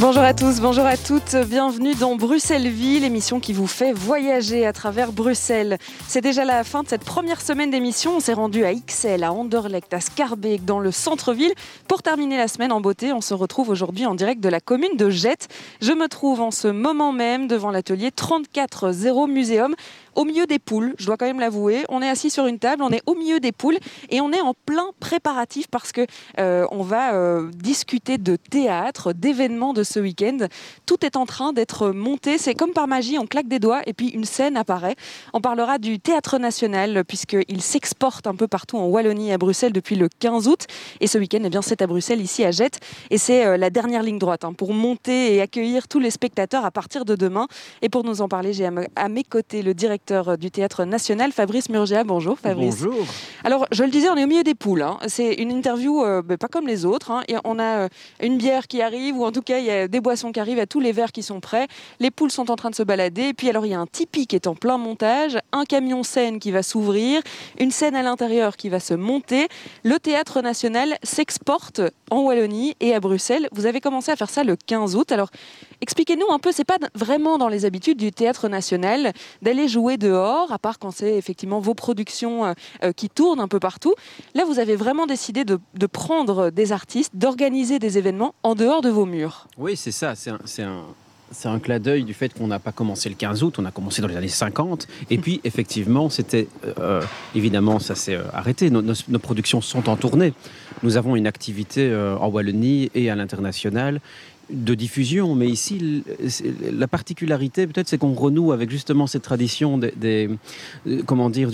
Bonjour à tous, bonjour à toutes, bienvenue dans Bruxelles-Ville, émission qui vous fait voyager à travers Bruxelles. C'est déjà la fin de cette première semaine d'émission, on s'est rendu à Ixelles, à Anderlecht, à Scarbeck, dans le centre-ville. Pour terminer la semaine en beauté, on se retrouve aujourd'hui en direct de la commune de Jette. Je me trouve en ce moment même devant l'atelier 34-0 Muséum au milieu des poules, je dois quand même l'avouer. On est assis sur une table, on est au milieu des poules et on est en plein préparatif parce que euh, on va euh, discuter de théâtre, d'événements de ce week-end. Tout est en train d'être monté. C'est comme par magie, on claque des doigts et puis une scène apparaît. On parlera du théâtre national puisqu'il s'exporte un peu partout en Wallonie et à Bruxelles depuis le 15 août. Et ce week-end, eh bien, c'est à Bruxelles, ici à Jette. Et c'est euh, la dernière ligne droite hein, pour monter et accueillir tous les spectateurs à partir de demain. Et pour nous en parler, j'ai à mes côtés le directeur du Théâtre National, Fabrice Murgia. Bonjour Fabrice. Bonjour. Alors, je le disais, on est au milieu des poules. Hein. C'est une interview euh, ben, pas comme les autres. Hein. Et on a euh, une bière qui arrive, ou en tout cas, il y a des boissons qui arrivent, a tous les verres qui sont prêts. Les poules sont en train de se balader. Et puis, alors, il y a un tipi qui est en plein montage, un camion scène qui va s'ouvrir, une scène à l'intérieur qui va se monter. Le Théâtre National s'exporte en Wallonie et à Bruxelles. Vous avez commencé à faire ça le 15 août. Alors, expliquez-nous un peu, c'est pas vraiment dans les habitudes du Théâtre National d'aller jouer dehors, à part quand c'est effectivement vos productions euh, euh, qui tournent un peu partout. Là, vous avez vraiment décidé de, prendre des artistes, d'organiser des événements en dehors de vos murs. Oui, c'est ça. C'est un, c'est un clin d'œil du fait qu'on n'a pas commencé le 15 août, on a commencé dans les années 50. Et puis, effectivement, c'était. Euh, évidemment, ça s'est arrêté. Nos, nos, productions sont en tournée. Nous avons une activité en Wallonie et à l'international de diffusion, mais ici, la particularité, peut-être, c'est qu'on renoue avec justement cette tradition des, euh, comment dire,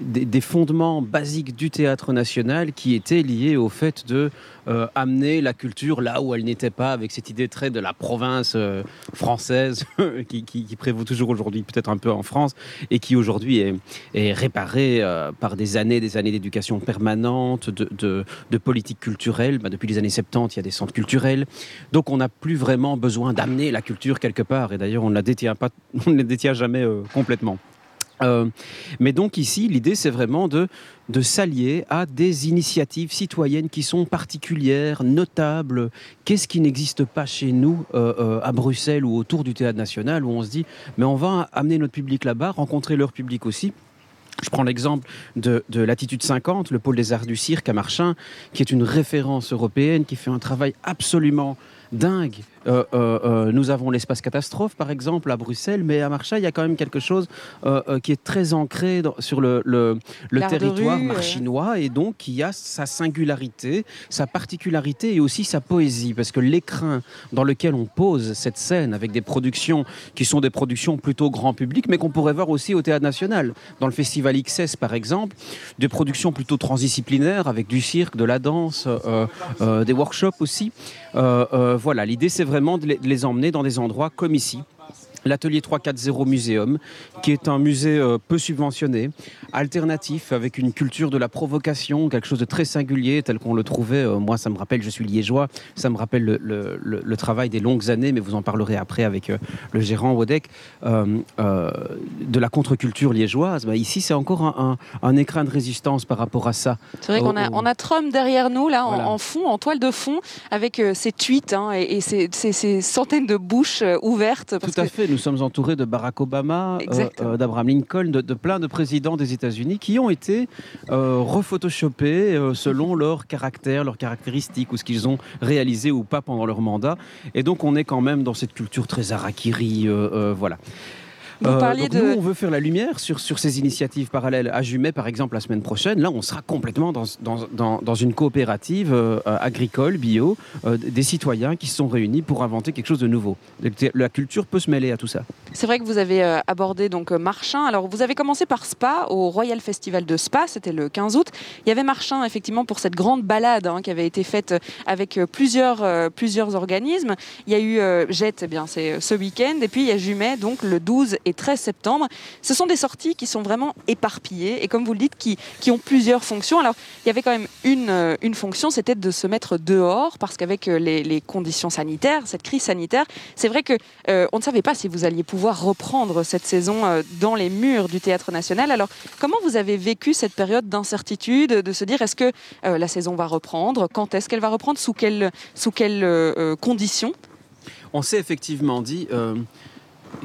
des, fondements basiques du théâtre national qui étaient liés au fait de euh, amener la culture là où elle n'était pas, avec cette idée très de la province euh, française qui, prévaut toujours aujourd'hui, peut-être un peu en France, et qui aujourd'hui est, réparée par des années, des années d'éducation permanente, de, politique culturelle. Bah, depuis les années 70, il y a des centres culturels. Donc, on on n'a plus vraiment besoin d'amener la culture quelque part. Et d'ailleurs, on ne la détient pas, on ne la détient jamais euh, complètement. Euh, mais donc ici, l'idée, c'est vraiment de, de s'allier à des initiatives citoyennes qui sont particulières, notables. Qu'est-ce qui n'existe pas chez nous, euh, à Bruxelles ou autour du Théâtre National, où on se dit, mais on va amener notre public là-bas, rencontrer leur public aussi. Je prends l'exemple de, de Latitude 50, le pôle des arts du cirque à Marchin, qui est une référence européenne, qui fait un travail absolument dingue euh, euh, euh, nous avons l'espace catastrophe, par exemple, à Bruxelles, mais à Marseille, il y a quand même quelque chose qui est très ancré sur le, le, territoire marchinois et donc qui a sa singularité, sa particularité et aussi sa poésie. Parce que l'écrin dans lequel on pose cette scène avec des productions qui sont des productions plutôt grand public, mais qu'on pourrait voir aussi au Théâtre National, dans le Festival XS par exemple, des productions plutôt transdisciplinaires avec du cirque, de la danse, des workshops aussi. voilà, l'idée c'est vraiment de les emmener dans des endroits comme ici, l'atelier 340 Muséum, qui est un musée euh, peu subventionné, alternatif, avec une culture de la provocation, quelque chose de très singulier, tel qu'on le trouvait. Euh, moi, ça me rappelle, je suis liégeois, ça me rappelle le, travail des longues années, mais vous en parlerez après avec euh, le gérant Wodek, de la contre-culture liégeoise. Bah, ici, c'est encore un, écrin de résistance par rapport à ça. C'est vrai qu'on a, on a Trump derrière nous, là, en, fond, en toile de fond, avec ses tweets hein, et, ces, centaines de bouches ouvertes. Tout à fait, nous sommes entourés de Barack Obama, euh, euh, d'Abraham Lincoln, de, plein de présidents des États-Unis qui ont été euh, rephotoshopés selon leur caractère, leurs caractéristiques ou ce qu'ils ont réalisé ou pas pendant leur mandat. Et donc on est quand même dans cette culture très harakiri, voilà. Vous euh, parliez de... Nous, on veut faire la lumière sur, sur ces initiatives parallèles. À Jumet, par exemple, la semaine prochaine, là, on sera complètement dans, dans, dans, une coopérative euh, agricole, bio, euh, des citoyens qui se sont réunis pour inventer quelque chose de nouveau. La culture peut se mêler à tout ça. C'est vrai que vous avez abordé donc Marchin. Alors, vous avez commencé par Spa, au Royal Festival de Spa, c'était le 15 août. Il y avait Marchin, effectivement, pour cette grande balade hein, qui avait été faite avec plusieurs, plusieurs organismes. Il y a eu Jet, eh bien, c'est ce week-end, et puis il y a Jumet, donc le 12 et 13 septembre. Ce sont des sorties qui sont vraiment éparpillées et comme vous le dites, qui, qui ont plusieurs fonctions. Alors, il y avait quand même une, euh, une fonction, c'était de se mettre dehors parce qu'avec euh, les, conditions sanitaires, cette crise sanitaire, c'est vrai que euh, on ne savait pas si vous alliez pouvoir reprendre cette saison dans les murs du Théâtre National. Alors, comment vous avez vécu cette période d'incertitude, de se dire est-ce que la saison va reprendre? Quand est-ce qu'elle va reprendre? Sous quelles, sous quelles conditions? On s'est effectivement dit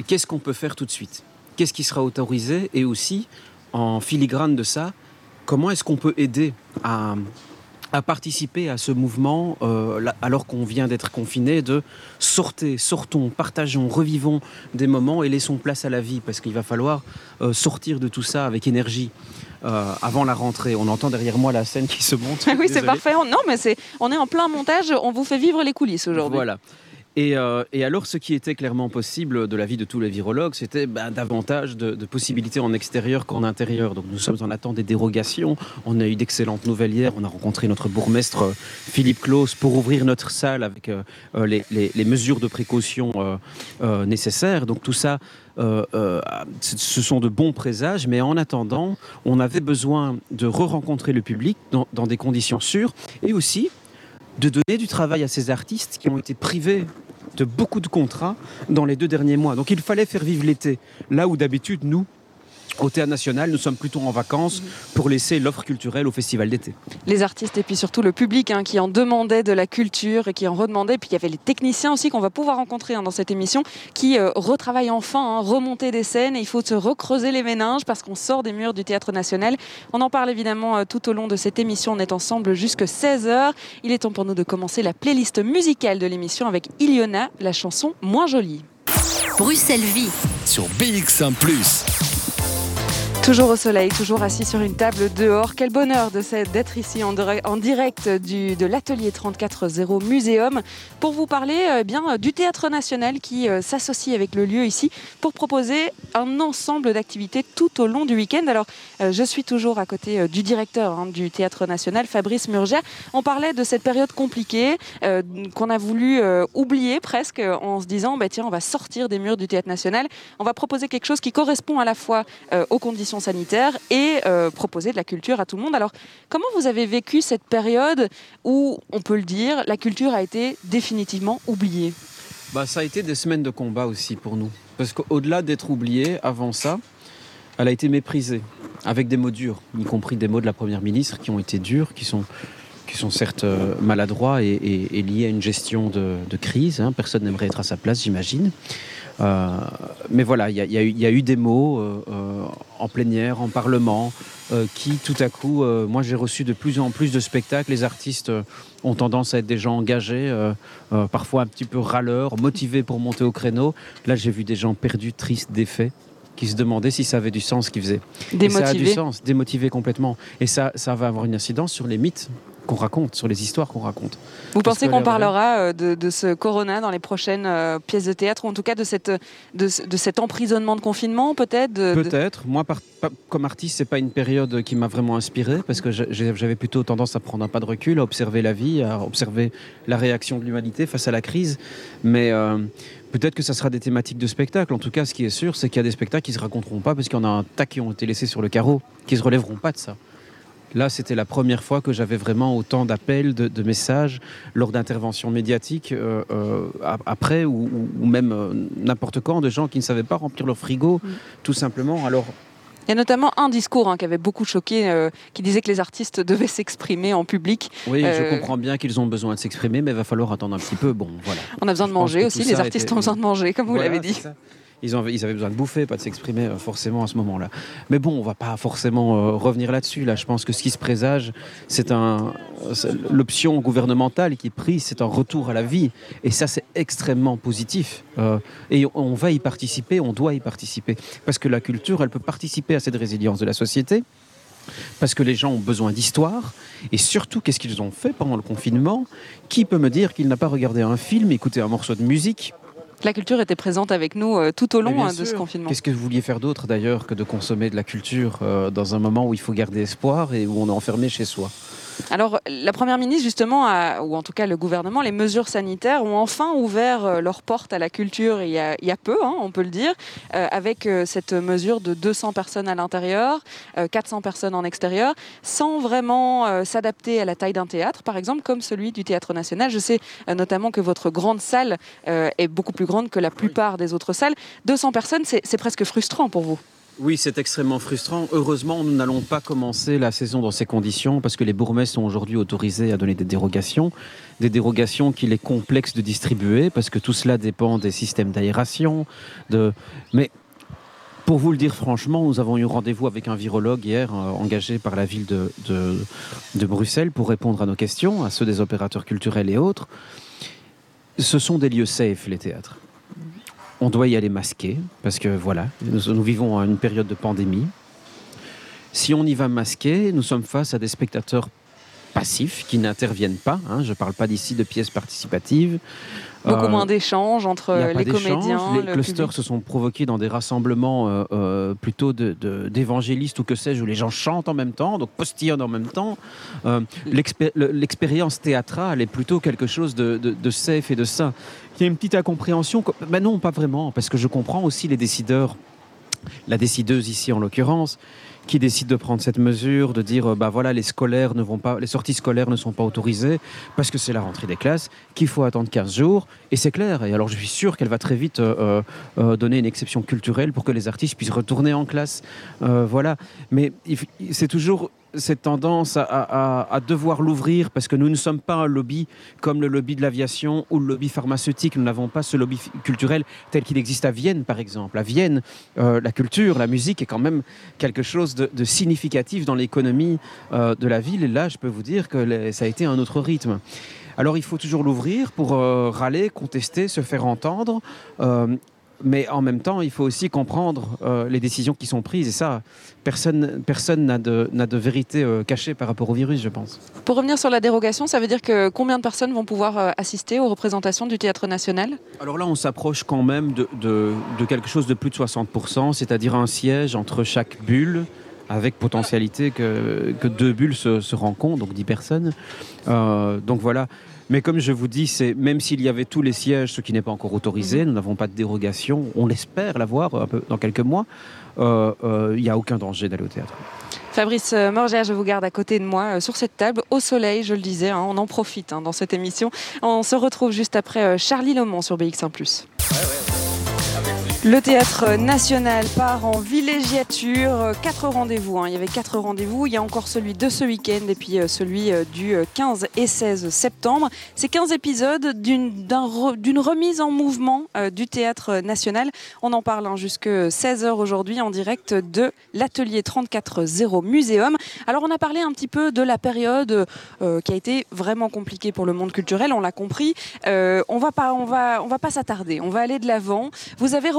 qu'est-ce qu'on peut faire tout de suite? Qu'est-ce qui sera autorisé? Et aussi, en filigrane de ça, comment est-ce qu'on peut aider à, à, participer à ce mouvement euh, alors qu'on vient d'être confiné de sortez, sortons, partageons, revivons des moments et laissons place à la vie? Parce qu'il va falloir euh, sortir de tout ça avec énergie. Euh, avant la rentrée. On entend derrière moi la scène qui se monte. oui, c'est parfait. Non, mais c'est, on est en plein montage. On vous fait vivre les coulisses aujourd'hui. Voilà. Euh, et, alors, ce qui était clairement possible de la vie de tous les virologues, c'était ben, davantage de, possibilités en extérieur qu'en intérieur. Donc, nous sommes en attente des dérogations. On a eu d'excellentes nouvelles hier. On a rencontré notre bourgmestre euh, Philippe Claus pour ouvrir notre salle avec euh, les, mesures de précaution nécessaires. Donc, tout ça, ce sont de bons présages. Mais en attendant, on avait besoin de re-rencontrer le public dans, dans des conditions sûres et aussi de donner du travail à ces artistes qui ont été privés de beaucoup de contrats dans les deux derniers mois. Donc il fallait faire vivre l'été, là où d'habitude, nous, au Théâtre National, nous sommes plutôt en vacances pour laisser l'offre culturelle au Festival d'été. Les artistes et puis surtout le public hein, qui en demandait de la culture et qui en redemandait. Puis il y avait les techniciens aussi qu'on va pouvoir rencontrer hein, dans cette émission qui euh, retravaillent enfin, hein, remonter des scènes. Et il faut se recreuser les méninges parce qu'on sort des murs du Théâtre National. On en parle évidemment euh, tout au long de cette émission. On est ensemble jusque 16h. Il est temps pour nous de commencer la playlist musicale de l'émission avec Iliona, la chanson Moins jolie. Bruxelles Vie sur BX1 ⁇ Toujours au soleil, toujours assis sur une table dehors. Quel bonheur d'être ici en, direct du, de l'atelier 34.0 Muséum pour vous parler euh, bien du Théâtre National qui euh, s'associe avec le lieu ici pour proposer un ensemble d'activités tout au long du week-end. Alors, euh, je suis toujours à côté du directeur hein, du Théâtre National, Fabrice Murgère. On parlait de cette période compliquée qu'on a voulu oublier presque en se disant, bah, tiens, on va sortir des murs du Théâtre National. On va proposer quelque chose qui correspond à la fois aux conditions sanitaire et euh, proposer de la culture à tout le monde. Alors, comment vous avez vécu cette période où, on peut le dire, la culture a été définitivement oubliée? Bah, Ça a été des semaines de combat aussi pour nous. Parce qu'au-delà d'être oubliée, avant ça, elle a été méprisée, avec des mots durs, y compris des mots de la Première ministre qui ont été durs, qui sont, qui sont certes euh, maladroits et, liés à une gestion de, crise. Hein. Personne n'aimerait être à sa place, j'imagine. Euh, mais voilà, il y, y, a eu des mots euh, euh, en plénière, en parlement, qui tout à coup, moi j'ai reçu de plus en plus de spectacles. Les artistes ont tendance à être des gens engagés, parfois un petit peu râleurs, motivés pour monter au créneau. Là, j'ai vu des gens perdus, tristes, défaits qui se demandaient si ça avait du sens ce qu'ils faisaient. Démotivés. ça a du sens, démotivés complètement. Et ça, ça va avoir une incidence sur les mythes qu'on raconte, sur les histoires qu'on raconte. Vous pensez qu'on parlera euh, de, ce corona dans les prochaines euh, pièces de théâtre, ou en tout cas de, cette, de, cet emprisonnement de confinement, peut-être Peut-être. Moi, comme artiste, c'est pas une période qui m'a vraiment inspiré, parce que j'avais plutôt tendance à prendre un pas de recul, à observer la vie, à observer la réaction de l'humanité face à la crise. Mais euh, peut-être que ça sera des thématiques de spectacle. En tout cas, ce qui est sûr, c'est qu'il y a des spectacles qui se raconteront pas, parce qu'il y en a un tas qui ont été laissés sur le carreau, qui se relèveront pas de ça. Là, c'était la première fois que j'avais vraiment autant d'appels, de, messages lors d'interventions médiatiques euh, euh, après ou, même euh, n'importe quand de gens qui ne savaient pas remplir leur frigo, mm. tout simplement. Alors, il y a notamment un discours hein, qui avait beaucoup choqué, qui disait que les artistes devaient s'exprimer en public. Oui, je comprends bien qu'ils ont besoin de s'exprimer, mais il va falloir attendre un petit peu. Bon, voilà. On a besoin de manger aussi, les artistes ont besoin de manger, comme vous l'avez dit. Ils, avaient besoin de bouffer, pas de s'exprimer euh, forcément à ce moment-là. Mais bon, on va pas forcément euh, revenir là-dessus. Là, je pense que ce qui se présage, c'est un l'option gouvernementale qui est prise, c'est un retour à la vie, et ça, c'est extrêmement positif. Euh, et on va y participer, on doit y participer, parce que la culture, elle peut participer à cette résilience de la société parce que les gens ont besoin d'histoire, et surtout, qu'est-ce qu'ils ont fait pendant le confinement? Qui peut me dire qu'il n'a pas regardé un film, écouté un morceau de musique? La culture était présente avec nous euh, tout au long hein, de ce confinement. Qu'est-ce que vous vouliez faire d'autre d'ailleurs que de consommer de la culture euh, dans un moment où il faut garder espoir et où on est enfermé chez soi? Alors, la Première ministre, justement, ou en tout cas le gouvernement, les mesures sanitaires ont enfin ouvert euh, leurs portes à la culture il y a, peu, hein, on peut le dire, euh, avec euh, cette mesure de 200 personnes à l'intérieur, 400 personnes en extérieur, sans vraiment s'adapter à la taille d'un théâtre, par exemple, comme celui du Théâtre National. Je sais notamment que votre grande salle est beaucoup plus grande que la plupart des autres salles. 200 personnes, c'est presque frustrant pour vous. Oui, c'est extrêmement frustrant. Heureusement, nous n'allons pas commencer la saison dans ces conditions parce que les bourgmestres sont aujourd'hui autorisés à donner des dérogations. Des dérogations qu'il est complexe de distribuer parce que tout cela dépend des systèmes d'aération. De... Mais pour vous le dire franchement, nous avons eu rendez-vous avec un virologue hier, euh, engagé par la ville de, de, Bruxelles, pour répondre à nos questions, à ceux des opérateurs culturels et autres. Ce sont des lieux safe, les théâtres on doit y aller masqué, parce que voilà, nous, vivons une période de pandémie. Si on y va masqué, nous sommes face à des spectateurs passifs qui n'interviennent pas. Hein. je ne parle pas d'ici de pièces participatives. Beaucoup euh, moins d'échanges entre les comédiens. Les clusters se sont provoqués dans des rassemblements euh, euh, plutôt d'évangélistes ou que sais-je, où les gens chantent en même temps, donc postillonnent en même temps. L'expérience théâtrale est plutôt quelque chose de, de safe et de sain. Il y a une petite incompréhension. Ben non, pas vraiment, parce que je comprends aussi les décideurs, la décideuse ici en l'occurrence, qui décide de prendre cette mesure, de dire bah voilà les scolaires ne vont pas, les sorties scolaires ne sont pas autorisées parce que c'est la rentrée des classes, qu'il faut attendre 15 jours et c'est clair. Et alors je suis sûr qu'elle va très vite euh, euh, euh, donner une exception culturelle pour que les artistes puissent retourner en classe, voilà. Mais c'est toujours cette tendance à, devoir l'ouvrir parce que nous ne sommes pas un lobby comme le lobby de l'aviation ou le lobby pharmaceutique. Nous n'avons pas ce lobby culturel tel qu'il existe à Vienne, par exemple. À Vienne, euh, la culture, la musique est quand même quelque chose de, significatif dans l'économie euh, de la ville. Et là, je peux vous dire que ça a été un autre rythme. Alors il faut toujours l'ouvrir pour euh, râler, contester, se faire entendre mais en même temps, il faut aussi comprendre euh, les décisions qui sont prises. Et ça, personne personne n'a de, de, vérité euh, cachée par rapport au virus, je pense. Pour revenir sur la dérogation, ça veut dire que combien de personnes vont pouvoir euh, assister aux représentations du Théâtre National? Alors là, on s'approche quand même de, de, quelque chose de plus de 60%, c'est-à-dire un siège entre chaque bulle avec potentialité que, que deux bulles se, se, rencontrent, donc 10 personnes. donc voilà, mais comme je vous dis, c'est même s'il y avait tous les sièges, ce qui n'est pas encore autorisé, mhm. nous n'avons pas de dérogation. On l'espère l'avoir un peu dans quelques mois. Euh, euh, il n'y a aucun danger d'aller au théâtre. Fabrice Morgère, je vous garde à côté de moi euh, sur cette table, au soleil, je le disais, hein, on en profite hein, dans cette émission. On se retrouve juste après Charlie Lomont sur BX1 ⁇ le théâtre national part en villégiature. Quatre rendez-vous. Hein. Il y avait quatre rendez-vous. Il y a encore celui de ce week-end et puis euh, celui euh, du 15 euh, et 16 septembre. C'est 15 épisodes d'une remise en mouvement du théâtre national. On en parle hein, jusque 16h aujourd'hui en direct de l'atelier 34.0 Muséum. Alors on a parlé un petit peu de la période qui a été vraiment compliquée pour le monde culturel. On l'a compris. on va pas, on va, on va pas s'attarder. On va aller de l'avant. Vous avez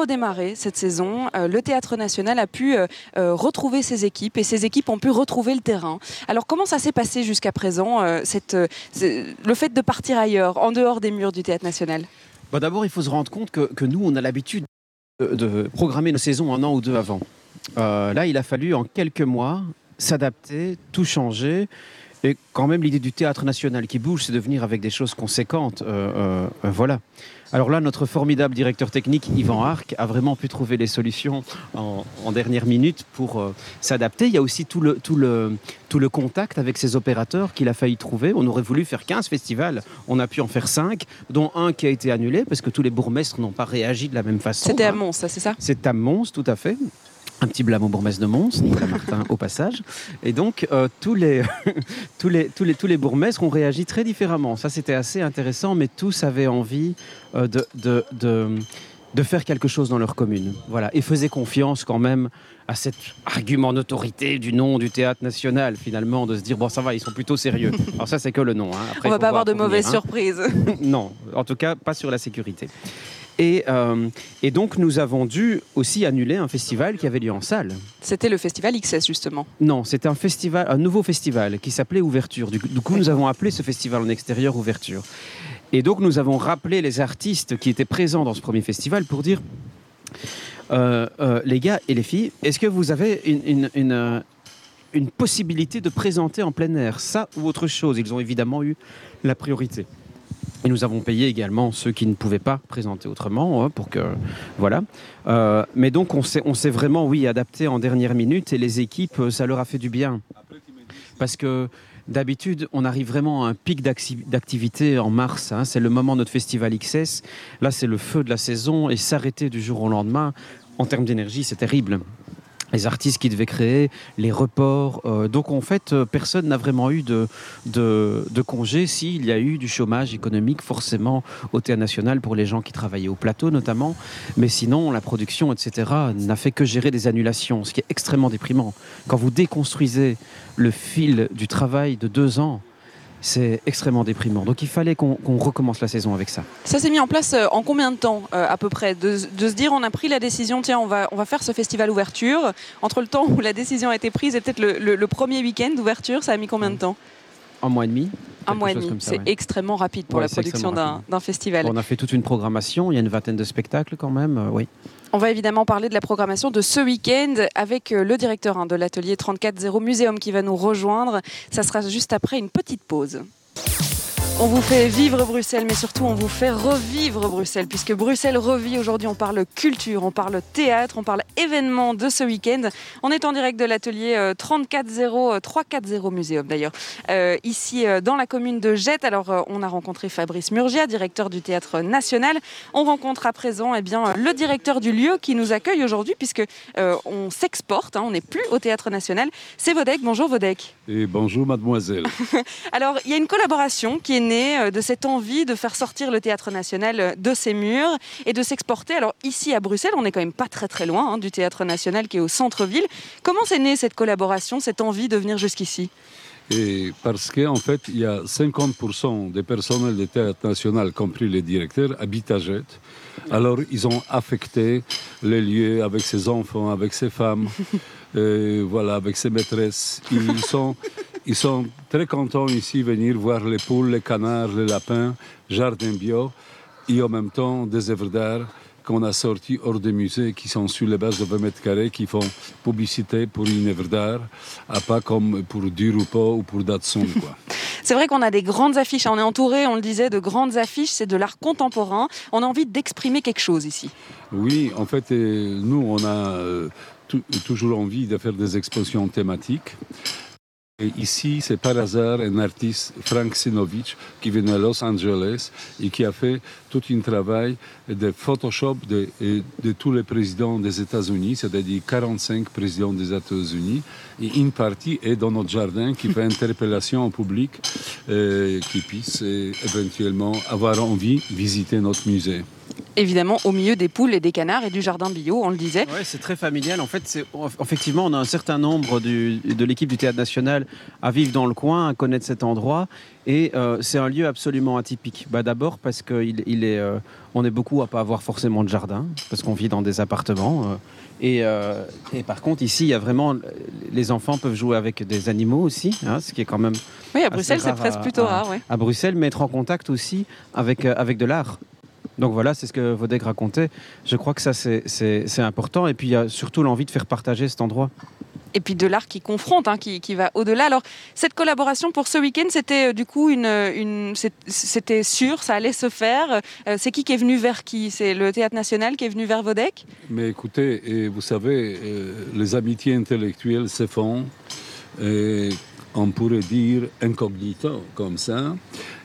cette saison, euh, le Théâtre National a pu euh, euh, retrouver ses équipes et ses équipes ont pu retrouver le terrain. Alors comment ça s'est passé jusqu'à présent, le fait de partir ailleurs, en dehors des murs du Théâtre National? Bah, D'abord, il faut se rendre compte que, nous, on a l'habitude de, programmer nos saisons un an ou deux avant. là, il a fallu en quelques mois s'adapter, tout changer. Et quand même, l'idée du théâtre national qui bouge, c'est de venir avec des choses conséquentes. voilà. Alors là, notre formidable directeur technique, Yvan Arc, a vraiment pu trouver les solutions en, dernière minute pour euh, s'adapter. Il y a aussi tout le, tout, le, tout le contact avec ces opérateurs qu'il a failli trouver. On aurait voulu faire 15 festivals, on a pu en faire 5, dont un qui a été annulé parce que tous les bourgmestres n'ont pas réagi de la même façon. C'était à hein. Mons, c'est ça? C'est à Mons, tout à fait. Un petit blâme au bourgmestre de Mons, Nicolas Martin, au passage. Et donc, euh, tous, les, tous, les, tous, les, tous les bourgmestres ont réagi très différemment. Ça, c'était assez intéressant, mais tous avaient envie euh, de, de, de, de, faire quelque chose dans leur commune. Voilà. Et faisaient confiance quand même à cet argument d'autorité du nom du théâtre national, finalement, de se dire, bon, ça va, ils sont plutôt sérieux. Alors ça, c'est que le nom. Hein. On ne va pas avoir de mauvaises hein. surprises. non, en tout cas, pas sur la sécurité. Euh, et, donc, nous avons dû aussi annuler un festival qui avait lieu en salle. C'était le festival XS, justement Non, c'était un, festival, un nouveau festival qui s'appelait Ouverture. Du, coup, nous avons appelé ce festival en extérieur Ouverture. Et donc, nous avons rappelé les artistes qui étaient présents dans ce premier festival pour dire euh, euh, les gars et les filles, est-ce que vous avez une, une possibilité de présenter en plein air, ça ou autre chose? Ils ont évidemment eu la priorité. Et nous avons payé également ceux qui ne pouvaient pas présenter autrement, hein, pour que voilà. Euh, mais donc on s'est, on s'est vraiment, oui, adapté en dernière minute et les équipes, euh, ça leur a fait du bien, parce que d'habitude on arrive vraiment à un pic d'acti- d'activité en mars. hein. c'est le moment de notre festival XS. Là, c'est le feu de la saison et s'arrêter du jour au lendemain, en termes d'énergie, c'est terrible les artistes qui devaient créer, les reports. euh, donc en fait, euh, personne n'a vraiment eu de, de, de congé s'il y a eu du chômage économique forcément au Théâtre National pour les gens qui travaillaient au plateau notamment. Mais sinon, la production, etc., n'a fait que gérer des annulations, ce qui est extrêmement déprimant. Quand vous déconstruisez le fil du travail de deux ans, c'est extrêmement déprimant. Donc il fallait qu'on recommence la saison avec ça. Ça s'est mis en place euh, en combien de temps euh, à peu près de, de se dire on a pris la décision, tiens, on va, on va faire ce festival ouverture. Entre le temps où la décision a été prise et peut-être le, le- le premier week-end d'ouverture, ça a mis combien de temps? Un mois et demi Un mois et C'est ouais. extrêmement rapide pour Ouais, la production d'un festival. On a fait toute une programmation, il y a une vingtaine de spectacles quand même, euh, oui. On va évidemment parler de la programmation de ce week-end avec euh, le directeur hein, de l'atelier 340 Muséum qui va nous rejoindre. Ça sera juste après une petite pause. On vous fait vivre Bruxelles, mais surtout on vous fait revivre Bruxelles, puisque Bruxelles revit aujourd'hui. On parle culture, on parle théâtre, on parle événements de ce week-end. On est en direct de l'atelier euh, 340, euh, 340 Muséum d'ailleurs, euh, ici euh, dans la commune de Jette. Alors euh, on a rencontré Fabrice Murgia, directeur du théâtre national. On rencontre à présent eh bien, euh, le directeur du lieu qui nous accueille aujourd'hui, puisque euh, on s'exporte, hein, on n'est plus au théâtre national. C'est Vodek. Bonjour Vodek. Et bonjour mademoiselle. Alors, il y a une collaboration qui est née euh, de cette envie de faire sortir le théâtre national euh, de ses murs et de s'exporter. Alors, ici à Bruxelles, on n'est quand même pas très très loin hein, du théâtre national qui est au centre-ville. Comment c'est né cette collaboration, cette envie de venir jusqu'ici? Et parce qu'en fait, il y a 50% des personnels du théâtre national, compris les directeurs, habitent à Jette. Alors, ils ont affecté les lieux avec ses enfants, avec ses femmes, euh, voilà, avec ses maîtresses. Ils sont, ils sont très contents ici venir voir les poules, les canards, les lapins, jardin bio, et en même temps des œuvres d'art qu'on a sorties hors des musées qui sont sur les bases de 20 mètres carrés, qui font publicité pour une œuvre d'art, à pas comme pour Durupo ou pour Datsun. Quoi. C'est vrai qu'on a des grandes affiches. On est entouré, on le disait, de grandes affiches. C'est de l'art contemporain. On a envie d'exprimer quelque chose ici. Oui, en fait, euh, nous, on a euh, tou- toujours envie de faire des expositions thématiques. Ici, c'est par hasard un artiste, Frank Sinovic, qui vient de Los Angeles et qui a fait tout un travail de Photoshop de tous les présidents des États-Unis, c'est-à-dire 45 présidents des États-Unis. Et une partie est dans notre jardin qui fait interpellation au public euh, qui puisse euh, éventuellement avoir envie de visiter notre musée. Évidemment, au milieu des poules et des canards et du jardin bio, on le disait. Ouais, c'est très familial. En fait, effectivement, on a un certain nombre du- de l'équipe du Théâtre National à vivre dans le coin, à connaître cet endroit. Et euh, c'est un lieu absolument atypique. Bah, D'abord parce qu'on il est, euh, on est beaucoup à pas avoir forcément de jardin, parce qu'on vit dans des appartements. euh, et, et par contre, ici, il y a vraiment... Les enfants peuvent jouer avec des animaux aussi, hein, ce qui est quand même Oui, à Bruxelles, c'est presque à- plutôt à- rare. ouais. à Bruxelles, mais être en contact aussi avec, avec de l'art. Donc voilà, c'est ce que Vodek racontait. Je crois que ça, c'est- important. Et puis, il y a surtout l'envie de faire partager cet endroit. et puis de l'art qui confronte, hein, qui, qui va au-delà. Alors, cette collaboration pour ce week-end, c'était euh, du coup une, une c'est- c'était sûr, ça allait se faire. Euh, c'est qui qui est venu vers qui? C'est le Théâtre National qui est venu vers Vodek? Mais écoutez, et vous savez, euh, les amitiés intellectuelles se font, et on pourrait dire incognito, comme ça.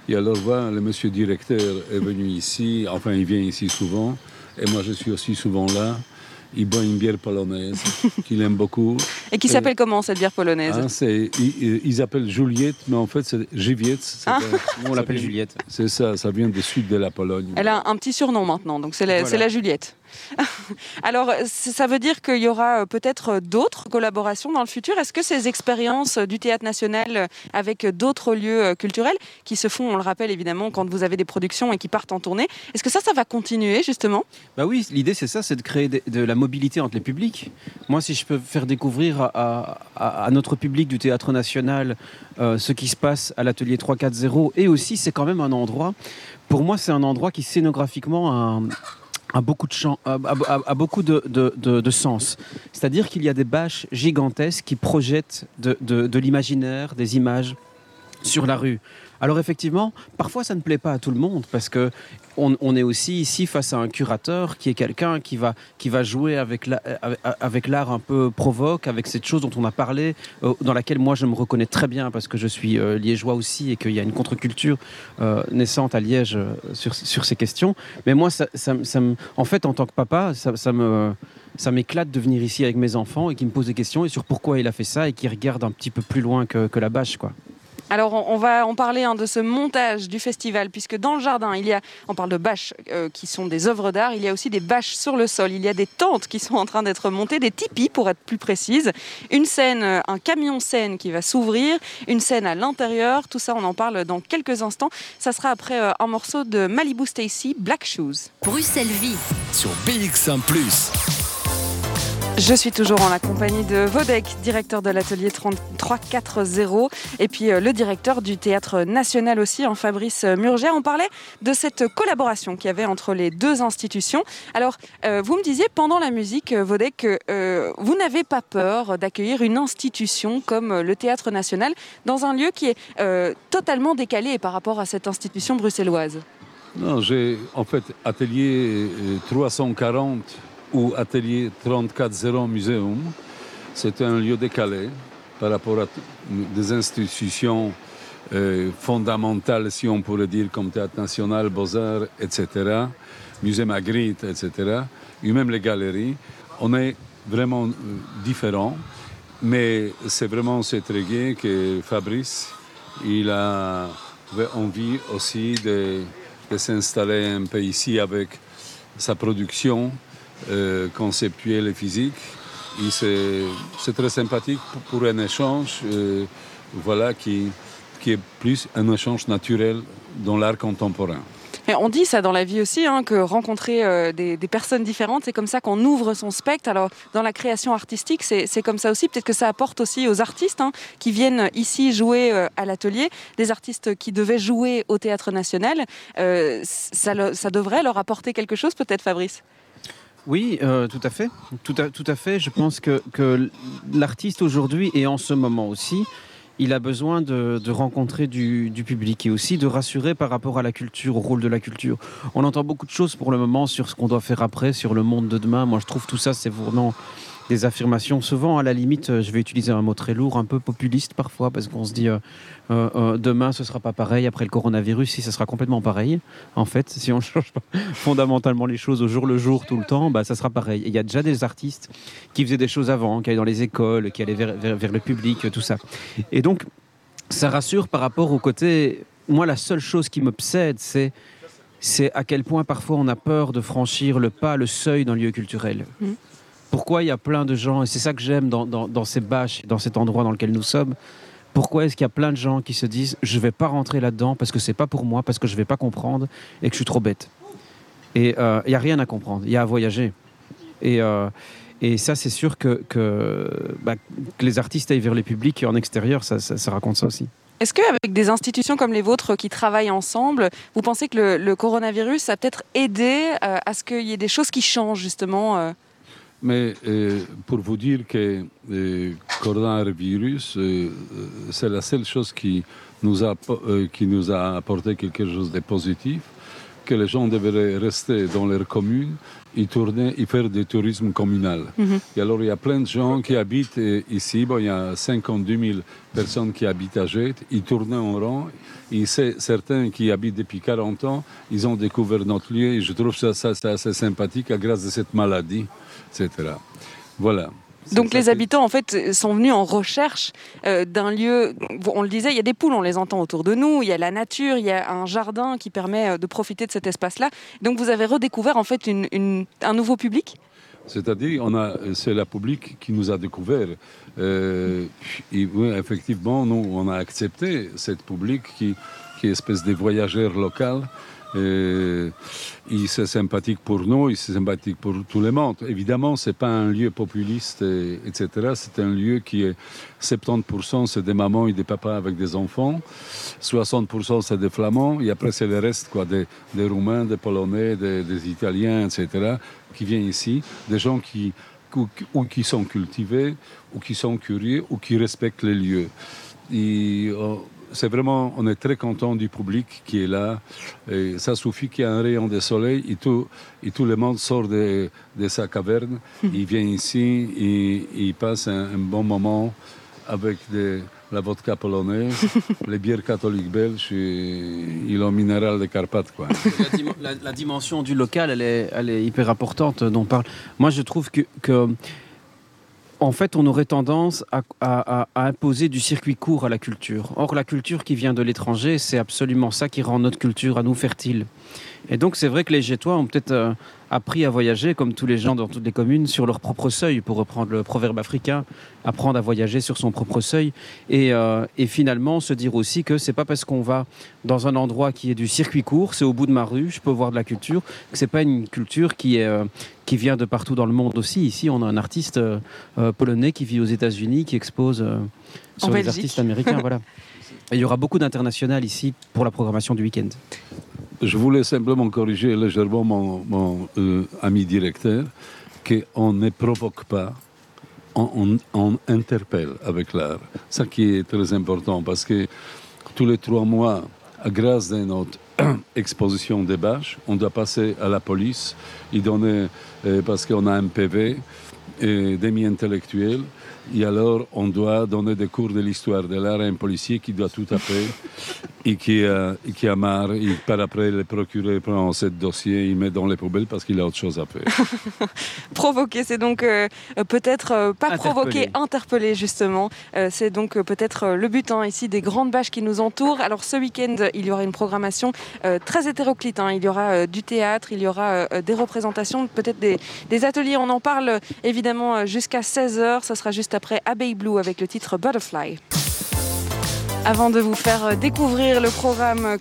Et alors, voilà, le monsieur directeur est venu ici, enfin, il vient ici souvent, et moi, je suis aussi souvent là. Il boit une bière polonaise qu'il aime beaucoup. Et qui Euh, s'appelle comment cette bière polonaise Hein, c'est, ils, ils appellent Juliette, mais en fait, c'est Giviette. c'est Ah. on l'appelle Juliette? C'est ça, ça vient du sud de la Pologne. Elle a un petit surnom maintenant, donc c'est la, Voilà. c'est la Juliette. Alors, ça veut dire qu'il y aura euh, peut-être d'autres collaborations dans le futur. Est-ce que ces expériences euh, du Théâtre National euh, avec d'autres lieux euh, culturels, qui se font, on le rappelle évidemment, quand vous avez des productions et qui partent en tournée, est-ce que ça, ça va continuer justement? Bah oui, l'idée c'est ça, c'est de créer de, la mobilité entre les publics. Moi, si je peux faire découvrir à, notre public du Théâtre National euh, ce qui se passe à l'atelier 340, et aussi c'est quand même un endroit, pour moi c'est un endroit qui scénographiquement un, a beaucoup de, de, sens. C'est-à-dire qu'il y a des bâches gigantesques qui projettent de l'imaginaire, des images sur la rue. Alors effectivement, parfois ça ne plaît pas à tout le monde parce que on, est aussi ici face à un curateur qui est quelqu'un qui va, qui va jouer avec avec l'art un peu provoque, avec cette chose dont on a parlé, euh, dans laquelle moi je me reconnais très bien parce que je suis euh, liégeois aussi et qu'il y a une contre-culture euh, naissante à Liège euh, sur, ces questions. Mais moi, en fait, en tant que papa. Ça m'éclate de venir ici avec mes enfants et qui me posent des questions et sur pourquoi il a fait ça et qui regardent un petit peu plus loin que, que la bâche. Quoi. Alors on, va en parler hein, de ce montage du festival, puisque dans le jardin, il y a, on parle de bâches euh, qui sont des œuvres d'art, il y a aussi des bâches sur le sol, il y a des tentes qui sont en train d'être montées, des tipis pour être plus précise, une scène, euh, un camion scène qui va s'ouvrir, une scène à l'intérieur, tout ça on en parle dans quelques instants. Ça sera après euh, un morceau de Malibu Stacy, Black Shoes. Bruxelles Vie. Sur BX1 ⁇ Je suis toujours en la compagnie de Vodek, directeur de l'atelier 3340, et puis euh, le directeur du théâtre national aussi, en Fabrice Murger. On parlait de cette collaboration qu'il y avait entre les deux institutions. Alors, euh, vous me disiez pendant la musique, euh, que euh, vous n'avez pas peur d'accueillir une institution comme euh, le théâtre national dans un lieu qui est euh, totalement décalé par rapport à cette institution bruxelloise? Non, j'ai en fait atelier euh, 340 ou atelier 340 Muséum. C'est un lieu décalé par rapport à des institutions euh, fondamentales, si on pourrait dire, comme Théâtre National, Beaux-Arts, etc., Musée Magritte, etc., et même les galeries. On est vraiment euh, différents, mais c'est vraiment c'est très gai que Fabrice, il a envie aussi de, de s'installer un peu ici avec sa production euh, conceptuelle et physique. C'est très sympathique pour, un échange euh, voilà, qui, qui est plus un échange naturel dans l'art contemporain. Et on dit ça dans la vie aussi, hein, que rencontrer euh, des, personnes différentes, c'est comme ça qu'on ouvre son spectre. Alors, dans la création artistique, c'est comme ça aussi. Peut-être que ça apporte aussi aux artistes hein, qui viennent ici jouer euh, à l'atelier, des artistes qui devaient jouer au Théâtre National. Ça devrait leur apporter quelque chose, peut-être, Fabrice? Oui, euh, tout à fait. Tout à, tout à fait. Je pense que, que l'artiste aujourd'hui et en ce moment aussi, il a besoin de, de rencontrer du, du public et aussi de rassurer par rapport à la culture, au rôle de la culture. On entend beaucoup de choses pour le moment sur ce qu'on doit faire après, sur le monde de demain. Moi, je trouve tout ça, c'est vraiment des affirmations. Souvent, à la limite, euh, je vais utiliser un mot très lourd, un peu populiste parfois, parce qu'on se dit euh, euh, demain ce sera pas pareil, après le coronavirus, si ce sera complètement pareil. En fait, si on ne change pas fondamentalement les choses au jour le jour tout le temps, bah, ça sera pareil. Il y a déjà des artistes qui faisaient des choses avant, qui allaient dans les écoles, qui allaient vers, le public, tout ça. Et donc, ça rassure par rapport au côté. Moi, la seule chose qui m'obsède, c'est c'est à quel point parfois on a peur de franchir le pas, le seuil d'un lieu culturel. Mhm. Pourquoi il y a plein de gens, et c'est ça que j'aime dans, ces bâches, dans cet endroit dans lequel nous sommes, pourquoi est-ce qu'il y a plein de gens qui se disent je vais pas rentrer là-dedans parce que c'est pas pour moi, parce que je vais pas comprendre et que je suis trop bête. Et euh, il y a rien à comprendre, il y a à voyager. Et, euh, ça, c'est sûr bah, que les artistes aillent vers les publics et en extérieur, ça, raconte ça aussi. Est-ce qu'avec des institutions comme les vôtres qui travaillent ensemble, vous pensez que le, coronavirus a peut-être aidé euh, à ce qu'il y ait des choses qui changent, justement euh? Mais euh, pour vous dire que le coronavirus, euh, euh, c'est la seule chose qui nous, a, euh, qui nous a apporté quelque chose de positif, que les gens devraient rester dans leur commune et tourner et faire du tourisme communal. Mhm. Et alors, il y a plein de gens qui habitent euh, ici. Bon, il y a 52 000 personnes qui habitent à Jette. Ils tournent en rond. Et certains qui habitent depuis 40 ans, ils ont découvert notre lieu. Et je trouve ça, ça, ça assez sympathique à grâce de cette maladie, etc. Voilà. Donc les habitants en fait sont venus en recherche euh, d'un lieu. On le disait, il y a des poules, on les entend autour de nous. Il y a la nature, il y a un jardin qui permet euh, de profiter de cet espace-là. Donc vous avez redécouvert en fait une- une- un nouveau public? C'est-à-dire, on a, c'est la public qui nous a découvert. Euh, et oui, effectivement, nous, on a accepté cette public qui, qui est espèce de voyageur local Et, c'est sympathique pour nous, c'est sympathique pour tout le monde. Évidemment, ce n'est pas un lieu populiste, etc. C'est un lieu qui est 70% c'est des mamans et des papas avec des enfants, 60% c'est des flamands, et après c'est le reste, quoi, des, roumains, des polonais, des, italiens, etc., qui viennent ici, des gens qui, ou, qui sont cultivés, ou qui sont curieux, ou qui respectent les lieux. Euh, c'est vraiment, on est très content du public qui est là. Et ça suffit qu'il y ait un rayon de soleil et tout, et tout le monde sort de, de sa caverne. il vient ici et il passe un, bon moment avec la vodka polonaise, les bières catholiques belges et, l'eau minérale des Carpates. Quoi. La, dimension du local, elle est, elle est hyper importante dont on parle. Moi, je trouve que, que en fait, on aurait tendance à, imposer du circuit court à la culture. Or, la culture qui vient de l'étranger, c'est absolument ça qui rend notre culture à nous fertile. Et donc, c'est vrai que les Gétois ont peut-être euh, appris à voyager, comme tous les gens dans toutes les communes, sur leur propre seuil, pour reprendre le proverbe africain, apprendre à voyager sur son propre seuil. Et, euh, finalement, se dire aussi que c'est pas parce qu'on va dans un endroit qui est du circuit court, c'est au bout de ma rue, je peux voir de la culture, que c'est pas une culture qui, est, euh, qui vient de partout dans le monde aussi. Ici, on a un artiste polonais qui vit aux États-Unis, qui expose sur les artistes américains. voilà. il y aura beaucoup d'international ici pour la programmation du week-end. Je voulais simplement corriger légèrement mon, euh, ami directeur qu'on ne provoque pas, on, interpelle avec l'art. Ça qui est très important parce que tous les trois mois, grâce à notre exposition des bâches, on doit passer à la police, euh, parce qu'on a un PV, et demi-intellectuel, et alors, on doit donner des cours de l'histoire de l'art à un policier qui doit tout taper et qui, a, qui a marre. Et par après, le procureur prend ce dossier, il met dans les poubelles parce qu'il a autre chose à faire. provoquer, c'est donc euh, peut-être euh, pas provoquer, interpeller justement. Euh, c'est donc peut-être le but hein, ici des grandes bâches qui nous entourent. Alors ce week-end, il y aura une programmation très hétéroclite. Hein. Il y aura du théâtre, il y aura des représentations, peut-être des, des, ateliers. On en parle évidemment jusqu'à 16h. Ça sera juste après Abbey Blue avec le titre Butterfly. Avant de vous faire découvrir le programme euh,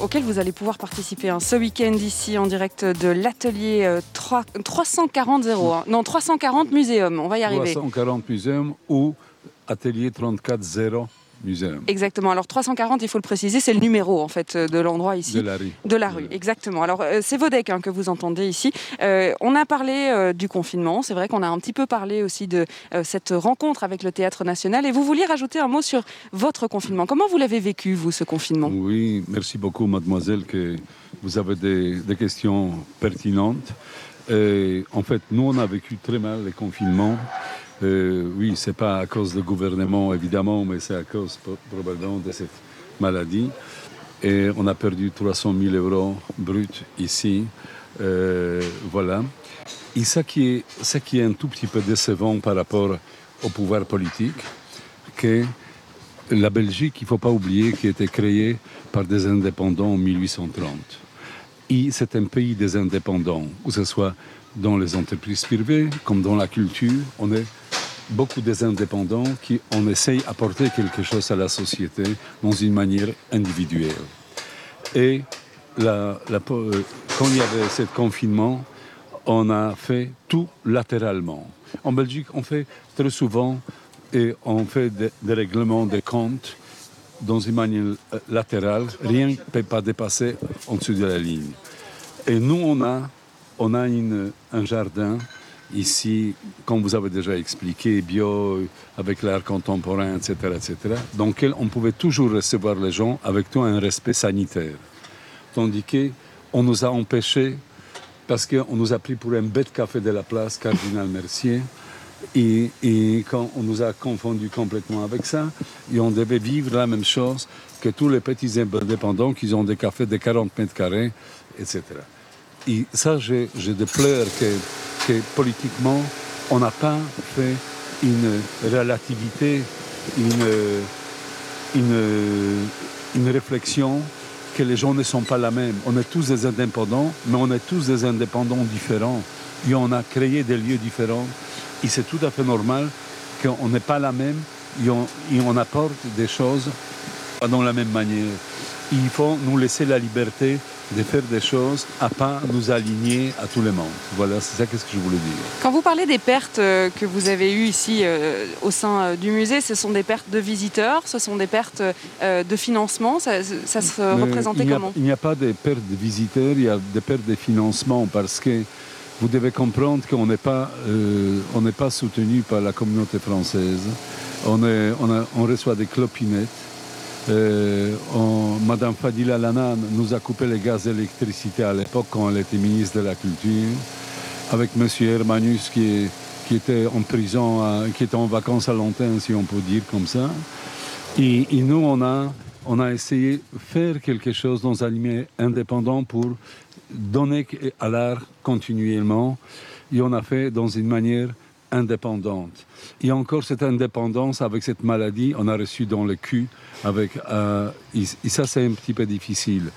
auquel vous allez pouvoir participer hein, ce week-end ici en direct de l'atelier 340 euh, non 340 Muséum, on va y arriver. 340 Muséum ou atelier 34 Exactement. Alors 340, il faut le préciser, c'est le numéro en fait de l'endroit ici. De la rue. De la rue, exactement. Alors euh, c'est Vodec hein, que vous entendez ici. Euh, on a parlé euh, du confinement. C'est vrai qu'on a un petit peu parlé aussi de cette rencontre avec le Théâtre National. Et vous vouliez rajouter un mot sur votre confinement. Comment vous l'avez vécu vous ce confinement? Oui, merci beaucoup, mademoiselle, que vous avez des, des questions pertinentes. en fait, nous on a vécu très mal le confinement. Euh, oui, c'est pas à cause du gouvernement, évidemment, mais c'est à cause probablement de cette maladie. Et on a perdu 300 000 euros bruts ici. Euh, voilà. Et ça qui, est, ça qui est un tout petit peu décevant par rapport au pouvoir politique, que la Belgique, il ne faut pas oublier, qui a été créée par des indépendants en 1830. Et c'est un pays des indépendants, que ce soit dans les entreprises privées comme dans la culture. On est beaucoup des indépendants qui on essaye d'apporter quelque chose à la société dans une manière individuelle. Et la, euh, quand il y avait ce confinement, on a fait tout latéralement. En Belgique, on fait très souvent et on fait des, règlements de comptes dans une manière euh, latérale. Rien ne peut pas dépasser en dessous de la ligne. Et nous, on a, on a une, un jardin ici, comme vous avez déjà expliqué, bio, avec l'art contemporain, etc., etc., dans lequel on pouvait toujours recevoir les gens avec tout un respect sanitaire. Tandis qu'on nous a empêchés, parce qu'on nous a pris pour un bête café de la place, Cardinal Mercier, et, et, quand on nous a confondus complètement avec ça, et on devait vivre la même chose que tous les petits indépendants qui ont des cafés de 40 mètres carrés, etc. Et ça, j'ai de pleurs que politiquement, on n'a pas fait une relativité, une, une, une réflexion que les gens ne sont pas la même. On est tous des indépendants, mais on est tous des indépendants différents. Et on a créé des lieux différents. Et c'est tout à fait normal qu'on n'est pas la même et on, et on, apporte des choses dans la même manière. Il faut nous laisser la liberté de faire des choses à pas nous aligner à tout le monde. Voilà, c'est ça qu'est-ce que je voulais dire. Quand vous parlez des pertes euh, que vous avez eues ici euh, au sein euh, du musée, ce sont des pertes de visiteurs, ce sont des pertes de financement, ça, ça se représentait il n'y a- comment? Il n'y a pas de perte de visiteurs, il y a des pertes de financement parce que vous devez comprendre qu'on n'est pas, on n'est pas soutenu par la communauté française. On, est, on, a- on reçoit des clopinettes. Euh, Madame Fadila Lanan nous a coupé les gaz et à l'époque quand elle était ministre de la Culture. Avec Monsieur Hermanus qui, était en prison, qui était en vacances à Longtemps, si on peut dire comme ça. Et, nous, on a, on a essayé de faire quelque chose dans un milieu indépendant pour donner à l'art continuellement. Et on a fait dans une manière indépendante. Et encore cette indépendance avec cette maladie, on a reçu dans le cul. Avec, euh, et, ça, c'est un petit peu difficile.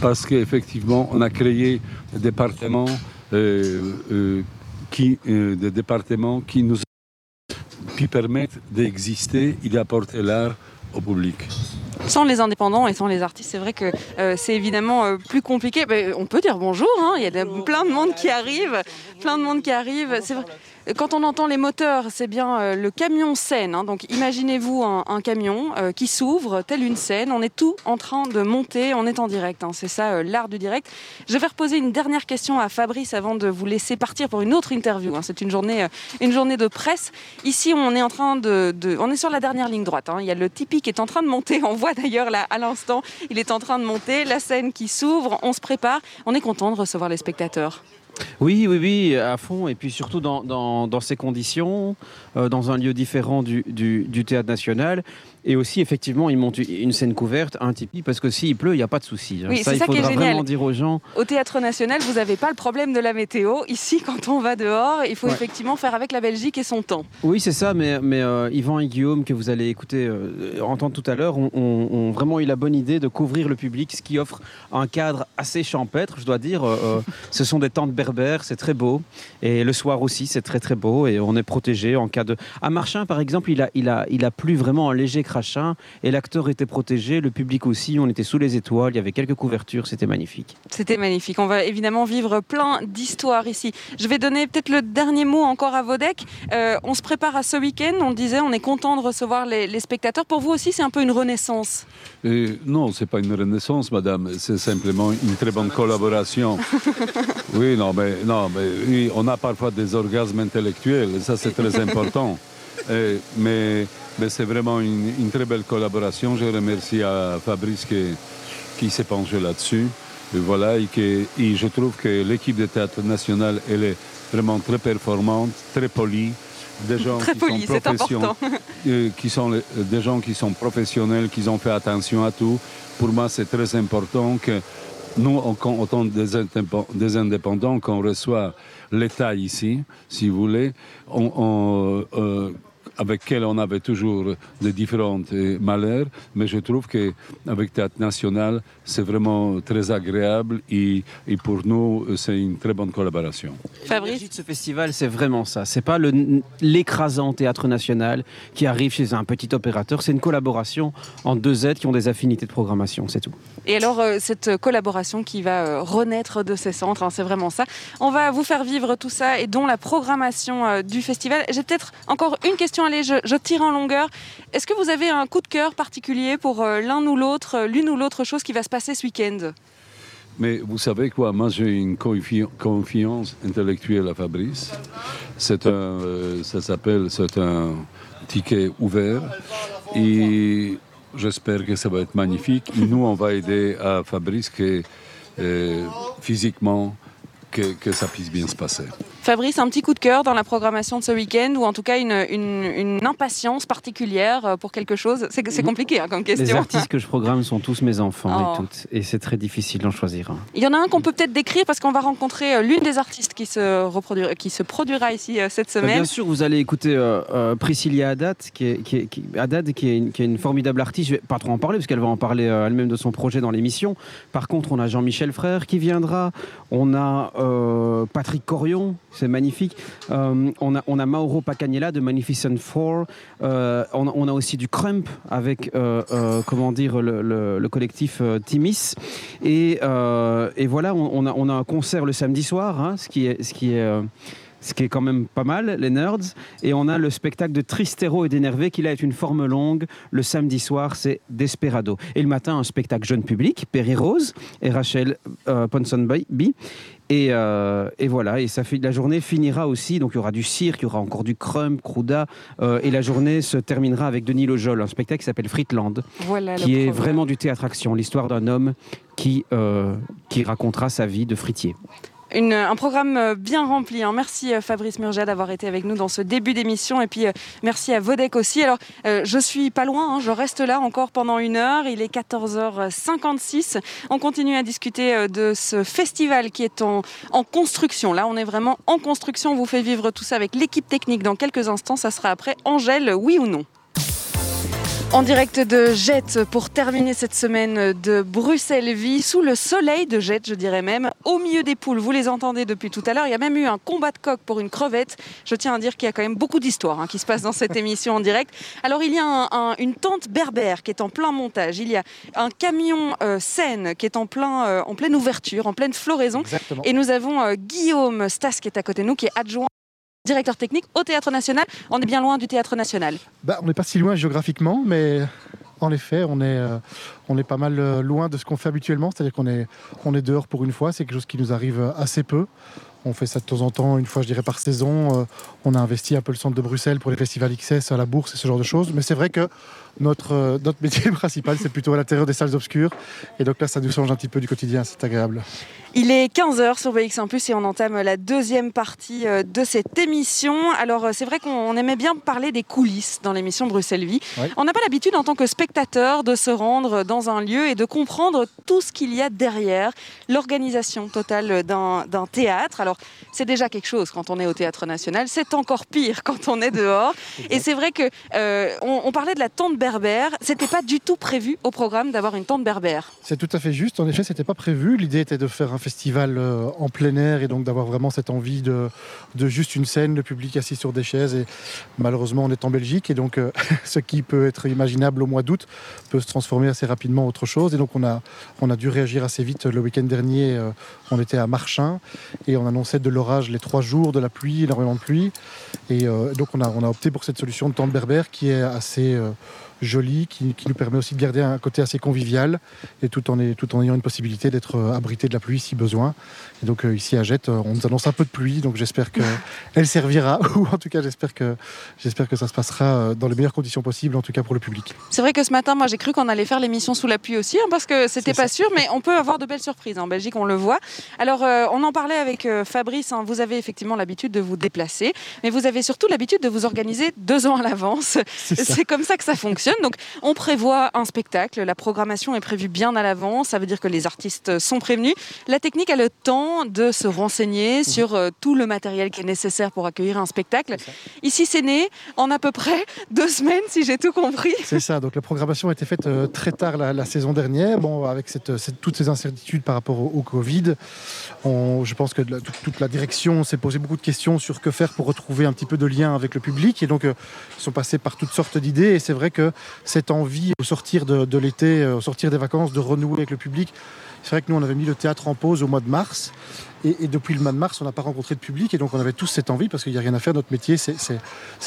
Parce qu'effectivement, on a créé des départements, euh, euh, qui, des départements qui nous qui permettent d'exister et d'apporter l'art au public. Sans les indépendants et sans les artistes, c'est vrai que c'est évidemment plus compliqué. Ben, on peut dire bonjour, hein, il y a plein de monde qui arrive, plein de monde qui arrive. C'est vrai. Quand on entend les moteurs, c'est bien euh, le camion scène. hein. donc imaginez-vous un, camion euh, qui s'ouvre, telle une scène. On est tout en train de monter, on est en direct. hein. c'est ça euh, l'art du direct. Je vais reposer une dernière question à Fabrice avant de vous laisser partir pour une autre interview. hein. C'est une journée, une journée de presse. Ici, on est en train de, on est sur la dernière ligne droite. Il y a le Tipeee qui est en train de monter. On voit d'ailleurs là à l'instant, il est en train de monter. La scène qui s'ouvre, on se prépare. On est content de recevoir les spectateurs. Oui, oui, oui, à fond. Et puis surtout dans, ces conditions, euh, dans un lieu différent du, du, du théâtre national. Et aussi, effectivement, ils montent une scène couverte, un tipi, parce que s'il pleut, il n'y a pas de souci. hein. Oui, ça, c'est il ça qui est faudra génial. vraiment dire aux gens. Au Théâtre National, vous n'avez pas le problème de la météo. Ici, quand on va dehors, il faut Ouais. effectivement faire avec la Belgique et son temps. Oui, c'est ça, mais, mais euh, Yvan et Guillaume, que vous allez écouter, euh, entendre tout à l'heure, ont, ont- ont vraiment eu la bonne idée de couvrir le public, ce qui offre un cadre assez champêtre, je dois dire. Euh, ce sont des tentes berbères, c'est très beau. Et le soir aussi, c'est très très beau. Et on est protégé en cas de. À Marchin, par exemple, il a, il a, il a plu vraiment un léger crachin. Et l'acteur était protégé, le public aussi. On était sous les étoiles, il y avait quelques couvertures, c'était magnifique. C'était magnifique. On va évidemment vivre plein d'histoires ici. Je vais donner peut-être le dernier mot encore à Vodek. Euh, on se prépare à ce week-end. On le disait, on est content de recevoir les, les spectateurs. Pour vous aussi, c'est un peu une renaissance. Et non, c'est pas une renaissance, madame, c'est simplement une très bonne collaboration. oui, non, mais, non, mais oui, on a parfois des orgasmes intellectuels, et ça c'est très important. Et- mais mais c'est vraiment une, une très belle collaboration. Je remercie à Fabrice qui, qui s'est penché là-dessus. Et voilà, et, que- et je trouve que l'équipe de théâtre national, elle est vraiment très performante, très polie. Des gens Très qui poli, sont c'est profession- important. euh, qui sont les- des gens qui sont professionnels, qui ont fait attention à tout. Pour moi, c'est très important que nous, en en tant que des, indépen- des indépendants, qu'on reçoit l'État ici, si vous voulez, on- on, euh, avec lequel on avait toujours des différents euh, malheurs, mais je trouve qu'avec Théâtre National, c'est vraiment très agréable et, et pour nous, euh, c'est une très bonne collaboration. Fabrice de ce festival, c'est vraiment ça. C'est pas le- l'écrasant théâtre national qui arrive chez un petit opérateur. C'est une collaboration entre deux êtres qui ont des affinités de programmation, c'est tout. Et alors, euh, cette collaboration qui va renaître de ces centres, hein, c'est vraiment ça. On va vous faire vivre tout ça et dont la programmation du festival. J'ai peut-être encore une question, allez, je, tire en longueur. Est-ce que vous avez un coup de cœur particulier pour euh, l'un ou l'autre, euh, l'une ou l'autre chose qui va se passer ce week-end? Mais vous savez quoi, moi j'ai une confi- confiance intellectuelle à Fabrice. C'est un, euh, ça s'appelle, c'est un ticket ouvert et j'espère que ça va être magnifique. Et nous, on va aider à Fabrice que physiquement que, que ça puisse bien se passer. Fabrice, un petit coup de cœur dans la programmation de ce week-end ou en tout cas une, une- une impatience particulière euh, pour quelque chose? C'est compliqué hein, comme Les question. artistes que je programme sont tous mes enfants Oh. et toutes. Et c'est très difficile d'en choisir un. Il y en a un qu'on peut peut-être décrire parce qu'on va rencontrer euh, l'une des artistes qui se, reproduira, qui se produira ici euh, cette Bah, semaine. Bien sûr, vous allez écouter euh, Priscilla Haddad, qui est, qui est- qui- Haddad, qui est une, qui est une formidable artiste. Je vais pas trop en parler, parce qu'elle va en parler elle-même de son projet dans l'émission. Par contre, on a Jean-Michel Frère qui viendra. On a euh, Patrick Corion, c'est magnifique. Euh, on, a, Mauro Pacagnella de Magnificent Four. Euh, on, a aussi du Crump avec, comment dire, le, collectif Timis. Et, voilà, on, a, un concert le samedi soir, hein, ce qui est. Ce qui est ce qui est quand même pas mal, les nerds. Et on a le spectacle de Tristero et d'Énervé, qui là est une forme longue. Le samedi soir, c'est Desperado. Et le matin, un spectacle jeune public, Perry Rose et Rachel euh, Ponsonby. Et, euh, et, voilà, et ça fait, la journée finira aussi, donc il y aura du cirque, il y aura encore du crump, crouda, euh, et la journée se terminera avec Denis Lojol, un spectacle qui s'appelle Friedland, qui est vraiment du théâtre-action, l'histoire d'un homme qui, euh, qui racontera sa vie de fritier un programme euh, bien rempli. Hein. Merci euh, Fabrice Murgia d'avoir été avec nous dans ce début d'émission. Et puis euh, merci à Vodek aussi. Alors, je suis pas loin, hein. je reste là encore pendant une heure. Il est 14h56. On continue à discuter de ce festival qui est en construction. Là, on est vraiment en construction. On vous fait vivre tout ça avec l'équipe technique dans quelques instants. Ça sera après Angèle, oui ou non en direct de Jet pour terminer cette semaine de Bruxelles-Vie, sous le soleil de Jet, je dirais même, au milieu des poules. Vous les entendez depuis tout à l'heure. Il y a même eu un combat de coq pour une crevette. Je tiens à dire qu'il y a quand même beaucoup d'histoires hein, qui se passent dans cette émission en direct. Alors, il y a une tente berbère qui est en plein montage. Il y a un camion euh, Seine qui est en, plein, euh, en pleine ouverture, en pleine floraison. Et nous avons euh, Guillaume Stas qui est à côté de nous, qui est adjoint directeur technique au Théâtre National. On est bien loin du Théâtre National. Bah, on n'est pas si loin géographiquement, mais en effet, on est, euh, on est pas mal euh, loin de ce qu'on fait habituellement. C'est-à-dire qu'on est, on est dehors pour une fois. C'est quelque chose qui nous arrive assez peu. On fait ça de temps en temps, une fois, je dirais, par saison. Euh, on a investi un peu le centre de Bruxelles pour les festivals XS, à la bourse et ce genre de choses. Mais c'est vrai que notre, notre métier principal, c'est plutôt à l'intérieur des salles obscures. Et donc là, ça nous change un petit peu du quotidien. C'est agréable. Il est 15h sur BX1 Plus et on entame la deuxième partie euh, de cette émission. Alors euh, c'est vrai qu'on aimait bien parler des coulisses dans l'émission Bruxelles Vie. On n'a pas l'habitude en tant que spectateur de se rendre dans un lieu et de comprendre tout ce qu'il y a derrière l'organisation totale d'un théâtre. Alors c'est déjà quelque chose quand on est au Théâtre National, c'est encore pire quand on est dehors. et c'est vrai que euh, on, parlait de la tente berbère, c'était pas du tout prévu au programme d'avoir une tente berbère. C'est tout à fait juste. En effet, c'était pas prévu. L'idée était de faire un festival euh, en plein air et donc d'avoir vraiment cette envie de, de juste une scène, le public assis sur des chaises. Et malheureusement, on est en Belgique et donc euh, ce qui peut être imaginable au mois d'août peut se transformer assez rapidement en autre chose. Et donc on a, on a dû réagir assez vite. Le week-end dernier, on était à Marchin et on annonçait de l'orage les trois jours, de la pluie, énormément de pluie. Et donc on a, on a opté pour cette solution de temps berbère qui est assez joli, qui, nous permet aussi de garder un côté assez convivial, et tout en, tout en ayant une possibilité d'être euh, abrité de la pluie si besoin. Et donc euh, ici à Jette, euh, on nous annonce un peu de pluie, donc j'espère qu'elle servira, ou en tout cas j'espère que, j'espère que ça se passera dans les meilleures conditions possibles, en tout cas pour le public. C'est vrai que ce matin, moi j'ai cru qu'on allait faire l'émission sous la pluie aussi, hein, parce que c'était pas sûr, mais on peut avoir de belles surprises en Belgique, on le voit. Alors on en parlait avec Fabrice, hein, vous avez effectivement l'habitude de vous déplacer, mais vous avez surtout l'habitude de vous organiser deux ans à l'avance. C'est comme ça que ça fonctionne. Donc on prévoit un spectacle, la programmation est prévue bien à l'avance, ça veut dire que les artistes sont prévenus. La technique a le temps de se renseigner mmh. sur euh, tout le matériel qui est nécessaire pour accueillir un spectacle. Ici c'est né en à peu près deux semaines si j'ai tout compris. C'est ça, donc la programmation a été faite euh, très tard la, saison dernière, bon, avec toutes ces incertitudes par rapport au, Covid. je pense que toute, la direction s'est posé beaucoup de questions sur que faire pour retrouver un petit peu de lien avec le public et donc euh, ils sont passés par toutes sortes d'idées et c'est vrai que cette envie au sortir de, l'été, euh, au sortir des vacances, de renouer avec le public. C'est vrai que nous, on avait mis le théâtre en pause au mois de mars. Et, depuis le mois de mars, on n'a pas rencontré de public. Et donc, on avait tous cette envie, parce qu'il n'y a rien à faire. Notre métier, c'est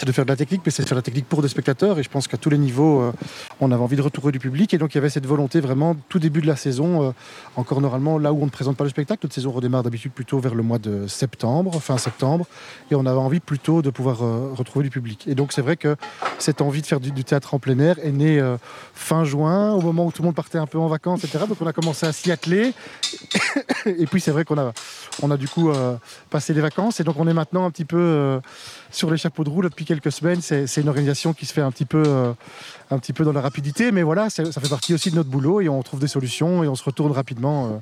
de faire de la technique, mais c'est de faire de la technique pour des spectateurs. Et je pense qu'à tous les niveaux, euh, on avait envie de retrouver du public. Et donc, il y avait cette volonté vraiment, tout début de la saison, euh, encore normalement, là où on ne présente pas le spectacle. Notre saison redémarre d'habitude plutôt vers le mois de septembre, fin septembre. Et on avait envie plutôt de pouvoir euh, retrouver du public. Et donc, c'est vrai que cette envie de faire du, théâtre en plein air est née fin juin, au moment où tout le monde partait un peu en vacances, etc. Donc, on a commencé à s'y atteler. et puis, c'est vrai qu'on a on a du coup euh, passé les vacances et donc on est maintenant un petit peu euh, sur les chapeaux de roue depuis quelques semaines. C'est une organisation qui se fait un petit peu, euh, un petit peu dans la rapidité, mais voilà, ça fait partie aussi de notre boulot et on trouve des solutions et on se retourne rapidement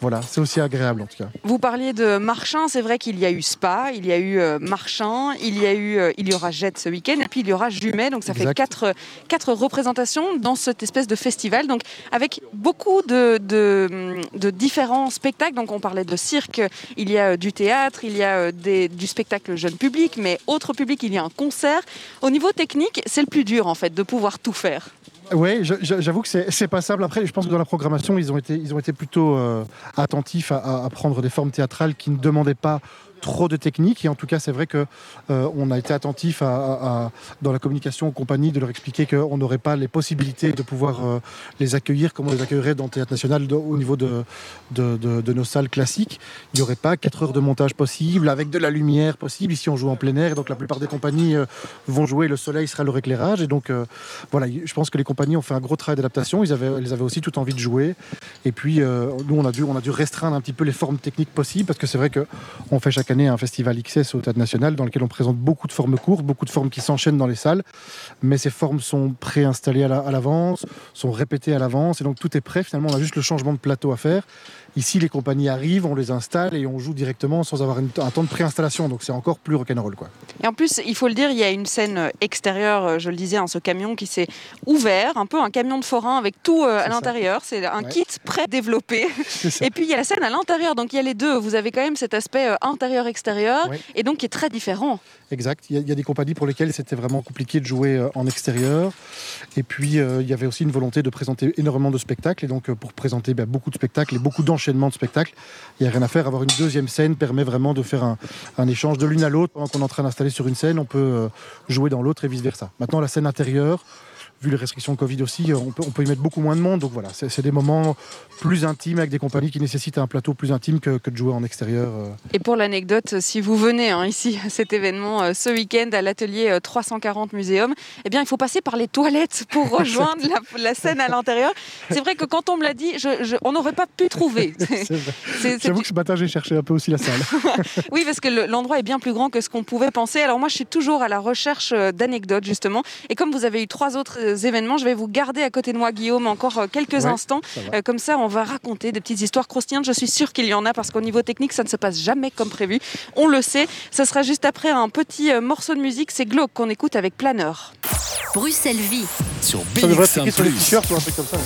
voilà, c'est aussi agréable en tout cas. Vous parliez de Marchin, c'est vrai qu'il y a eu Spa, il y a eu euh, Marchin, il y a eu, euh, il y aura Jet ce week-end, et puis il y aura Jumet, donc ça fait quatre, quatre représentations dans cette espèce de festival, donc avec beaucoup de, de, de différents spectacles. Donc on parlait de cirque, il y a euh, du théâtre, il y a des- du spectacle jeune public, mais autre public, il y a un concert. Au niveau technique, c'est le plus dur en fait de pouvoir tout faire. Oui, j'avoue que c'est c'est pas simple. Après, je pense que dans la programmation, ils ont été, ils ont été plutôt euh, attentifs à prendre des formes théâtrales qui ne demandaient pas trop de technique. Et en tout cas, c'est vrai que euh, on a été attentif à, dans la communication aux compagnies de leur expliquer qu'on n'aurait pas les possibilités de pouvoir euh, les accueillir comme on les accueillerait dans le théâtre national au niveau de, de, nos salles classiques. Il n'y aurait pas 4 heures de montage possible avec de la lumière possible. Ici, on joue en plein air, donc la plupart des compagnies euh, vont jouer. Le soleil sera leur éclairage, et donc voilà, je pense que les compagnies ont fait un gros travail d'adaptation. Ils avaient, elles avaient aussi tout envie de jouer. Et puis, nous, on a, dû, on a dû restreindre un petit peu les formes techniques possibles parce que c'est vrai qu'on fait chaque année un festival XS au Théâtre National dans lequel on présente beaucoup de formes courtes, beaucoup de formes qui s'enchaînent dans les salles. Mais ces formes sont préinstallées à l'avance, sont répétées à l'avance. Et donc, tout est prêt. Finalement, on a juste le changement de plateau à faire. Ici, les compagnies arrivent, on les installe et on joue directement sans avoir une- un temps de préinstallation. Donc, c'est encore plus rock'n'roll. Quoi. Et en plus, il faut le dire, il y a une scène euh, extérieure, euh, je le disais, hein, ce camion qui s'est ouvert, un peu un camion de forain avec tout euh, à l'intérieur. C'est un Ouais. kit pré-développé. C'est ça. Et puis il y a la scène à l'intérieur, donc il y a les deux. Vous avez quand même cet aspect euh, intérieur-extérieur, Ouais. et donc qui est très différent. Exact. Il y, a, il y a des compagnies pour lesquelles c'était vraiment compliqué de jouer euh, en extérieur. Et puis, il y avait aussi une volonté de présenter énormément de spectacles. Et donc, pour présenter ben, beaucoup de spectacles et beaucoup d'enchaînements de spectacles, il n'y a rien à faire. Avoir une deuxième scène permet vraiment de faire un, échange de l'une à l'autre. Pendant qu'on est en train d'installer sur une scène, on peut euh, jouer dans l'autre et vice-versa. Maintenant, la scène intérieure, vu les restrictions Covid aussi, euh, on peut, on peut y mettre beaucoup moins de monde. Donc voilà, c'est des moments plus intimes avec des compagnies qui nécessitent un plateau plus intime que, que de jouer en extérieur. euh. Et pour l'anecdote, si vous venez hein, ici à cet événement euh, ce week-end à l'atelier euh, 340 Muséum, eh bien il faut passer par les toilettes pour rejoindre la, la scène à l'intérieur. C'est vrai que quand on me l'a dit, je- je- on n'aurait pas pu trouver. C'est- J'avoue que ce matin, j'ai cherché un peu aussi la salle. Oui, parce que le- l'endroit est bien plus grand que ce qu'on pouvait penser. Alors moi, je suis toujours à la recherche d'anecdotes, justement. Et comme vous avez eu trois autres événements, je vais vous garder à côté de moi, Guillaume, encore euh, quelques Ouais, instants. ça. Euh, comme ça, on va raconter des petites histoires croustillantes. Je suis sûre qu'il y en a, parce qu'au niveau technique, ça ne se passe jamais comme prévu. On le sait. Ce sera juste après un petit euh, morceau de musique. C'est Glauque qu'on écoute avec Planeur. Bruxelles Vie. Sur Ça devrait BX1 être écrit sur les ⁇ t-shirts ou un truc comme ça.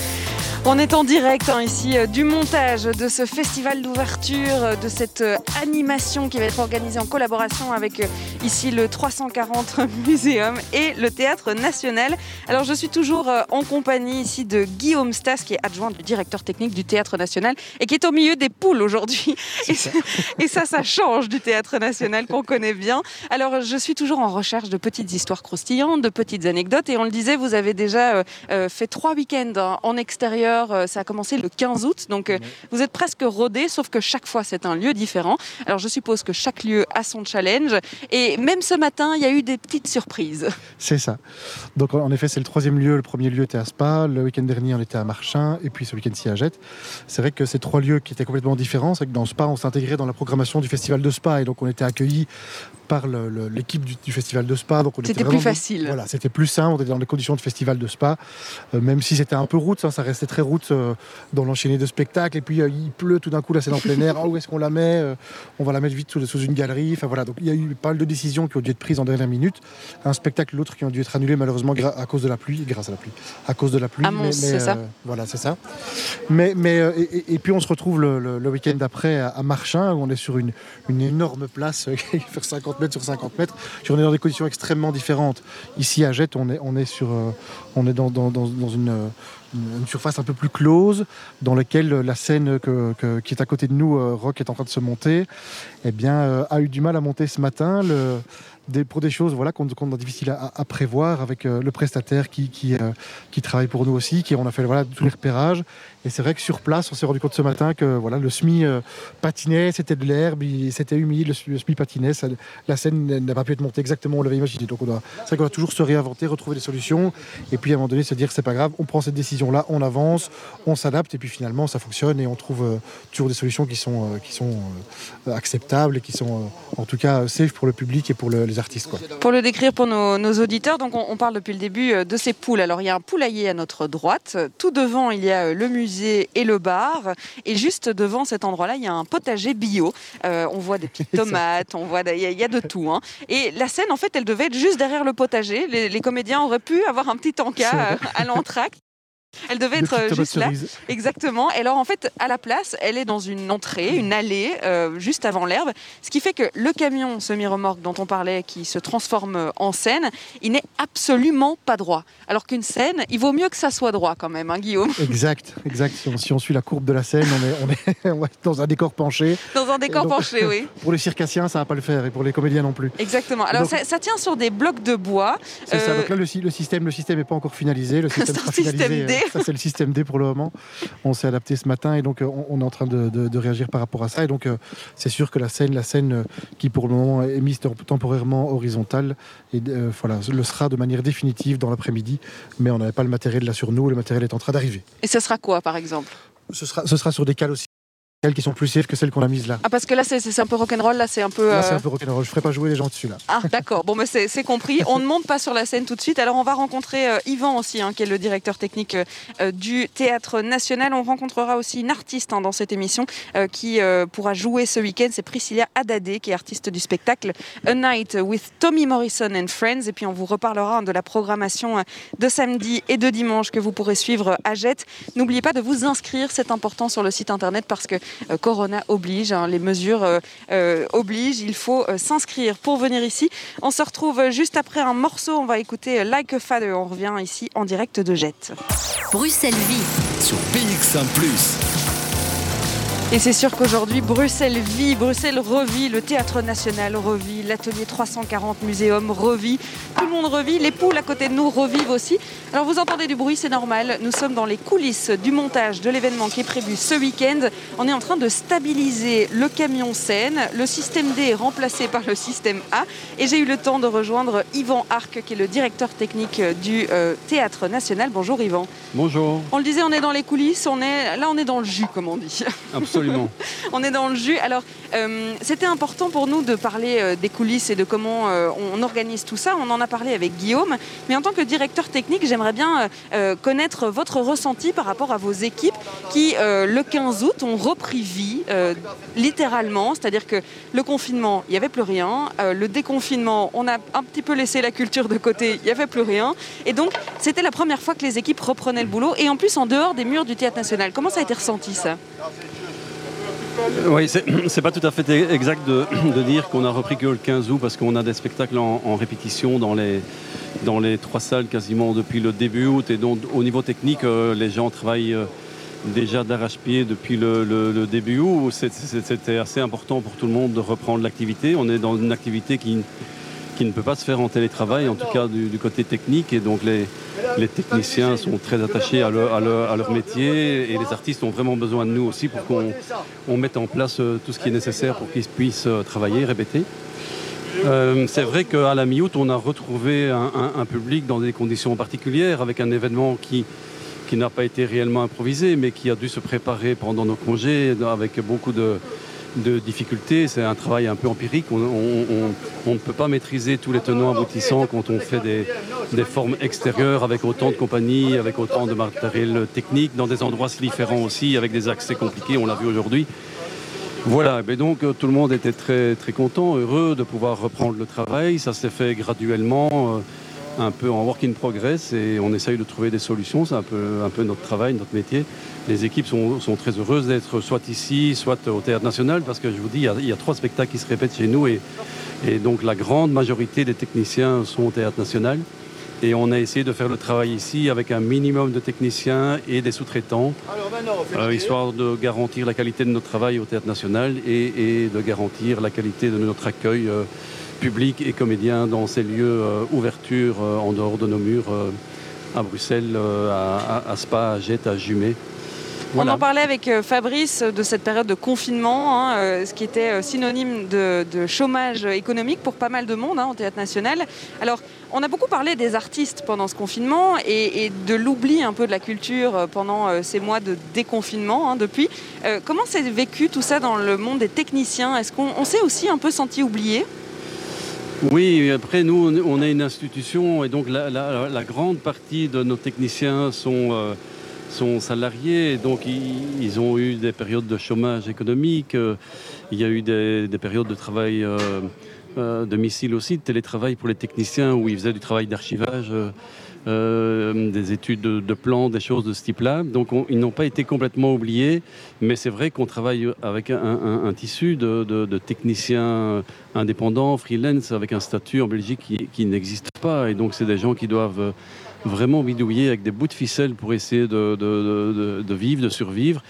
On est en direct hein, ici euh, du montage de ce festival d'ouverture, euh, de cette euh, animation qui va être organisée en collaboration avec ici le 340 Muséum et le Théâtre National. Alors je suis toujours en compagnie ici de Guillaume Stas qui est adjoint du directeur technique du Théâtre National et qui est au milieu des poules aujourd'hui. Et, ça- et ça, ça change du Théâtre National qu'on connaît bien. Alors je suis toujours en recherche de petites histoires croustillantes, de petites anecdotes et on le disait, vous avez déjà euh, fait trois week-ends hein, en extérieur. Euh, Ça a commencé le 15 août, donc euh, vous êtes presque rodé, sauf que chaque fois c'est un lieu différent. Alors je suppose que chaque lieu a son challenge. Et même ce matin, il y a eu des petites surprises. C'est ça. Donc en effet, c'est le troisième lieu. Le premier lieu était à Spa. Le week-end dernier, on était à Marchin. Et puis ce week-end-ci à Jette. C'est vrai que ces trois lieux qui étaient complètement différents, c'est que dans Spa, on s'intégrait dans la programmation du festival de Spa. Et donc on était accueillis par l'équipe du, du festival de Spa. Donc on était C'était plus facile. Voilà, c'était plus simple. On était dans les conditions de festival de Spa. Euh, même si c'était un peu route, hein, ça restait très route euh, dans l'enchaîné de spectacles. Et puis euh, il pleut tout d'un coup, la scène en plein air. Ah, où est-ce qu'on la met On va la mettre vite sous, sous une galerie. Enfin voilà, donc il y a eu pas mal de décisions qui ont dû être prises en dernière minute. Un spectacle, l'autre qui ont dû être annulés malheureusement à cause de la pluie, grâce à la pluie, à cause de la pluie. À Mons, c'est ça. Voilà, c'est ça. Mais, mais et, puis on se retrouve le, le- le week-end d'après à, à Marchin, où on est sur une, une énorme place qui fait 50 mètres sur 50 mètres. On est dans des conditions extrêmement différentes. Ici à Jette, on est, sur, euh, on est dans, euh, une- surface un peu plus close, dans laquelle euh, la scène qui est à côté de nous, Rock, est en train de se monter, eh bien, a eu du mal à monter ce matin. Pour des choses voilà, qu'on qu'on a difficile à, prévoir avec le prestataire qui, qui travaille pour nous aussi, qui on a fait voilà, tous les repérages. Et c'est vrai que sur place, on s'est rendu compte ce matin que voilà, le SMI euh, patinait, c'était de l'herbe, c'était humide, le, SMI patinait, la scène n'a pas pu être montée exactement on l'avait imaginé. Donc on c'est vrai qu'on doit toujours se réinventer, retrouver des solutions, et puis à un moment donné se dire c'est pas grave, on prend cette décision décisions-là, on avance, on s'adapte et puis finalement ça fonctionne et on trouve toujours des solutions qui sont, qui sont acceptables et qui sont en tout cas safe pour le public et pour les artistes. Quoi. Pour le décrire pour nos, auditeurs, donc on, parle depuis le début de ces poules. Alors il y a un poulailler à notre droite, tout devant il y a le musée et le bar et juste devant cet endroit-là il y a un potager bio. on voit des petites tomates, on voit, il y, a de tout. Hein. Et la scène en fait elle devait être juste derrière le potager. Les, les comédiens auraient pu avoir un petit encas à l'entracte. Elle devait être euh, juste là. Exactement. Et alors, en fait, à la place, elle est dans une entrée, une allée, euh, juste avant l'herbe. Ce qui fait que le camion semi-remorque dont on parlait, qui se transforme en scène, il n'est absolument pas droit. Alors qu'une scène, il vaut mieux que ça soit droit quand même, hein, Guillaume? Exact, exact. Si on, suit la courbe de la scène, on est, on est dans un décor penché. Dans un décor penché, oui. Pour les circassiens, ça va pas le faire, et pour les comédiens non plus. Exactement. Alors, ça, tient sur des blocs de bois. C'est ça. Donc là, le, système, le système n'est pas encore finalisé. Le système sera finalisé. D. Ça, c'est le système D pour le moment. On s'est adapté ce matin et donc euh, on, est en train de, réagir par rapport à ça. Et donc, euh, c'est sûr que la scène, la scène euh, qui pour le moment est mise temporairement horizontale, et, voilà, le sera de manière définitive dans l'après-midi. Mais on n'avait pas le matériel là sur nous. Le matériel est en train d'arriver. Et ce sera quoi, par exemple? Ce sera, ce sera sur des cales aussi celles qui sont plus safe que celles qu'on a mises là. Ah parce que là c'est un peu rock'n'roll, là c'est un peu... Là c'est un euh, peu rock'n'roll, je ferai pas jouer les gens dessus là. Ah d'accord, bon mais c'est compris, on ne monte pas sur la scène tout de suite, alors on va rencontrer euh, Yvan aussi, hein, qui est le directeur technique euh, du Théâtre National, on rencontrera aussi une artiste hein, dans cette émission qui pourra jouer ce week-end, c'est Priscilla Adadé qui est artiste du spectacle A Night with Tommy Morrison and Friends, et puis on vous reparlera hein, de la programmation de samedi et de dimanche que vous pourrez suivre à Jette. N'oubliez pas de vous inscrire, c'est important sur le site internet parce que euh, Corona oblige, hein, les mesures euh, euh, obligent, il faut s'inscrire pour venir ici. On se retrouve juste après un morceau, on va écouter Like a Father, on revient ici en direct de Jet. Bruxelles Vie sur BX1 ⁇ et c'est sûr qu'aujourd'hui, Bruxelles vit, Bruxelles revit, le Théâtre National revit, l'Atelier 340 Muséum revit, tout le monde revit, les poules à côté de nous revivent aussi. Alors vous entendez du bruit, c'est normal, nous sommes dans les coulisses du montage de l'événement qui est prévu ce week-end. On est en train de stabiliser le camion scène, le système D est remplacé par le système A et j'ai eu le temps de rejoindre Yvan Arc qui est le directeur technique du euh, Théâtre National. Bonjour Yvan. Bonjour. On le disait, on est dans les coulisses, on est, là on est dans le jus comme on dit. Absolument. on est dans le jus. Alors, euh, c'était important pour nous de parler euh, des coulisses et de comment euh, on organise tout ça. On en a parlé avec Guillaume. Mais en tant que directeur technique, j'aimerais bien connaître votre ressenti par rapport à vos équipes qui, le 15 août, ont repris vie, littéralement. C'est-à-dire que le confinement, il n'y avait plus rien. le déconfinement, on a un petit peu laissé la culture de côté, il n'y avait plus rien. Et donc, c'était la première fois que les équipes reprenaient le boulot. Et en plus, en dehors des murs du Théâtre National. Comment ça a été ressenti, ça? Oui, c'est pas tout à fait exact de, dire qu'on a repris que le 15 août parce qu'on a des spectacles en, répétition dans les, dans les trois salles quasiment depuis le début août. Et donc au niveau technique, euh, les gens travaillent euh, déjà d'arrache-pied depuis le, début août. C'était assez important pour tout le monde de reprendre l'activité. On est dans une activité qui qui ne peut pas se faire en télétravail, en tout cas du, côté technique. Et donc les, les techniciens sont très attachés à leur, à, leur, métier et les artistes ont vraiment besoin de nous aussi pour qu'on on mette en place euh, tout ce qui est nécessaire pour qu'ils puissent euh, travailler, répéter. Euh, c'est vrai qu'à la mi-août, on a retrouvé un, un, public dans des conditions particulières, avec un événement qui, qui n'a pas été réellement improvisé, mais qui a dû se préparer pendant nos congés, avec beaucoup de, de difficultés. C'est un travail un peu empirique. On, ne peut pas maîtriser tous les tenants aboutissants quand on fait des, formes extérieures avec autant de compagnies, avec autant de matériel technique, dans des endroits différents aussi, avec des accès compliqués, on l'a vu aujourd'hui. Voilà, mais donc euh, tout le monde était très, très content, heureux de pouvoir reprendre le travail. Ça s'est fait graduellement. Un peu en work in progress et on essaye de trouver des solutions. C'est un peu, un peu notre travail, notre métier. Les équipes sont, très heureuses d'être soit ici, soit au Théâtre National parce que je vous dis, il y a, trois spectacles qui se répètent chez nous et, et, donc la grande majorité des techniciens sont au Théâtre National. Et on a essayé de faire le travail ici avec un minimum de techniciens et des sous-traitants, euh, histoire de garantir la qualité de notre travail au Théâtre National et, de garantir la qualité de notre accueil. Euh, public et comédiens dans ces lieux euh, ouverture euh, en dehors de nos murs euh, à Bruxelles, à, Spa, à Jette, à Jumet. On en parlait avec Fabrice de cette période de confinement, hein, ce qui était synonyme de, chômage économique pour pas mal de monde hein, au Théâtre National. Alors, On a beaucoup parlé des artistes pendant ce confinement et, de l'oubli un peu de la culture pendant ces mois de déconfinement hein, depuis. comment s'est vécu tout ça dans le monde des techniciens? Est-ce qu'on s'est aussi un peu senti oublié? Oui, après nous, on est une institution et donc la, grande partie de nos techniciens sont, sont salariés, donc ils, ont eu des périodes de chômage économique, il y a eu des, périodes de travail euh, de missiles aussi, de télétravail pour les techniciens où ils faisaient du travail d'archivage, euh, des études de, plans, des choses de ce type-là. Donc ils n'ont pas été complètement oubliés, mais c'est vrai qu'on travaille avec un, tissu de, techniciens indépendants, freelance, avec un statut en Belgique qui, n'existe pas. Et donc c'est des gens qui doivent vraiment bidouiller avec des bouts de ficelle pour essayer de vivre, de survivre.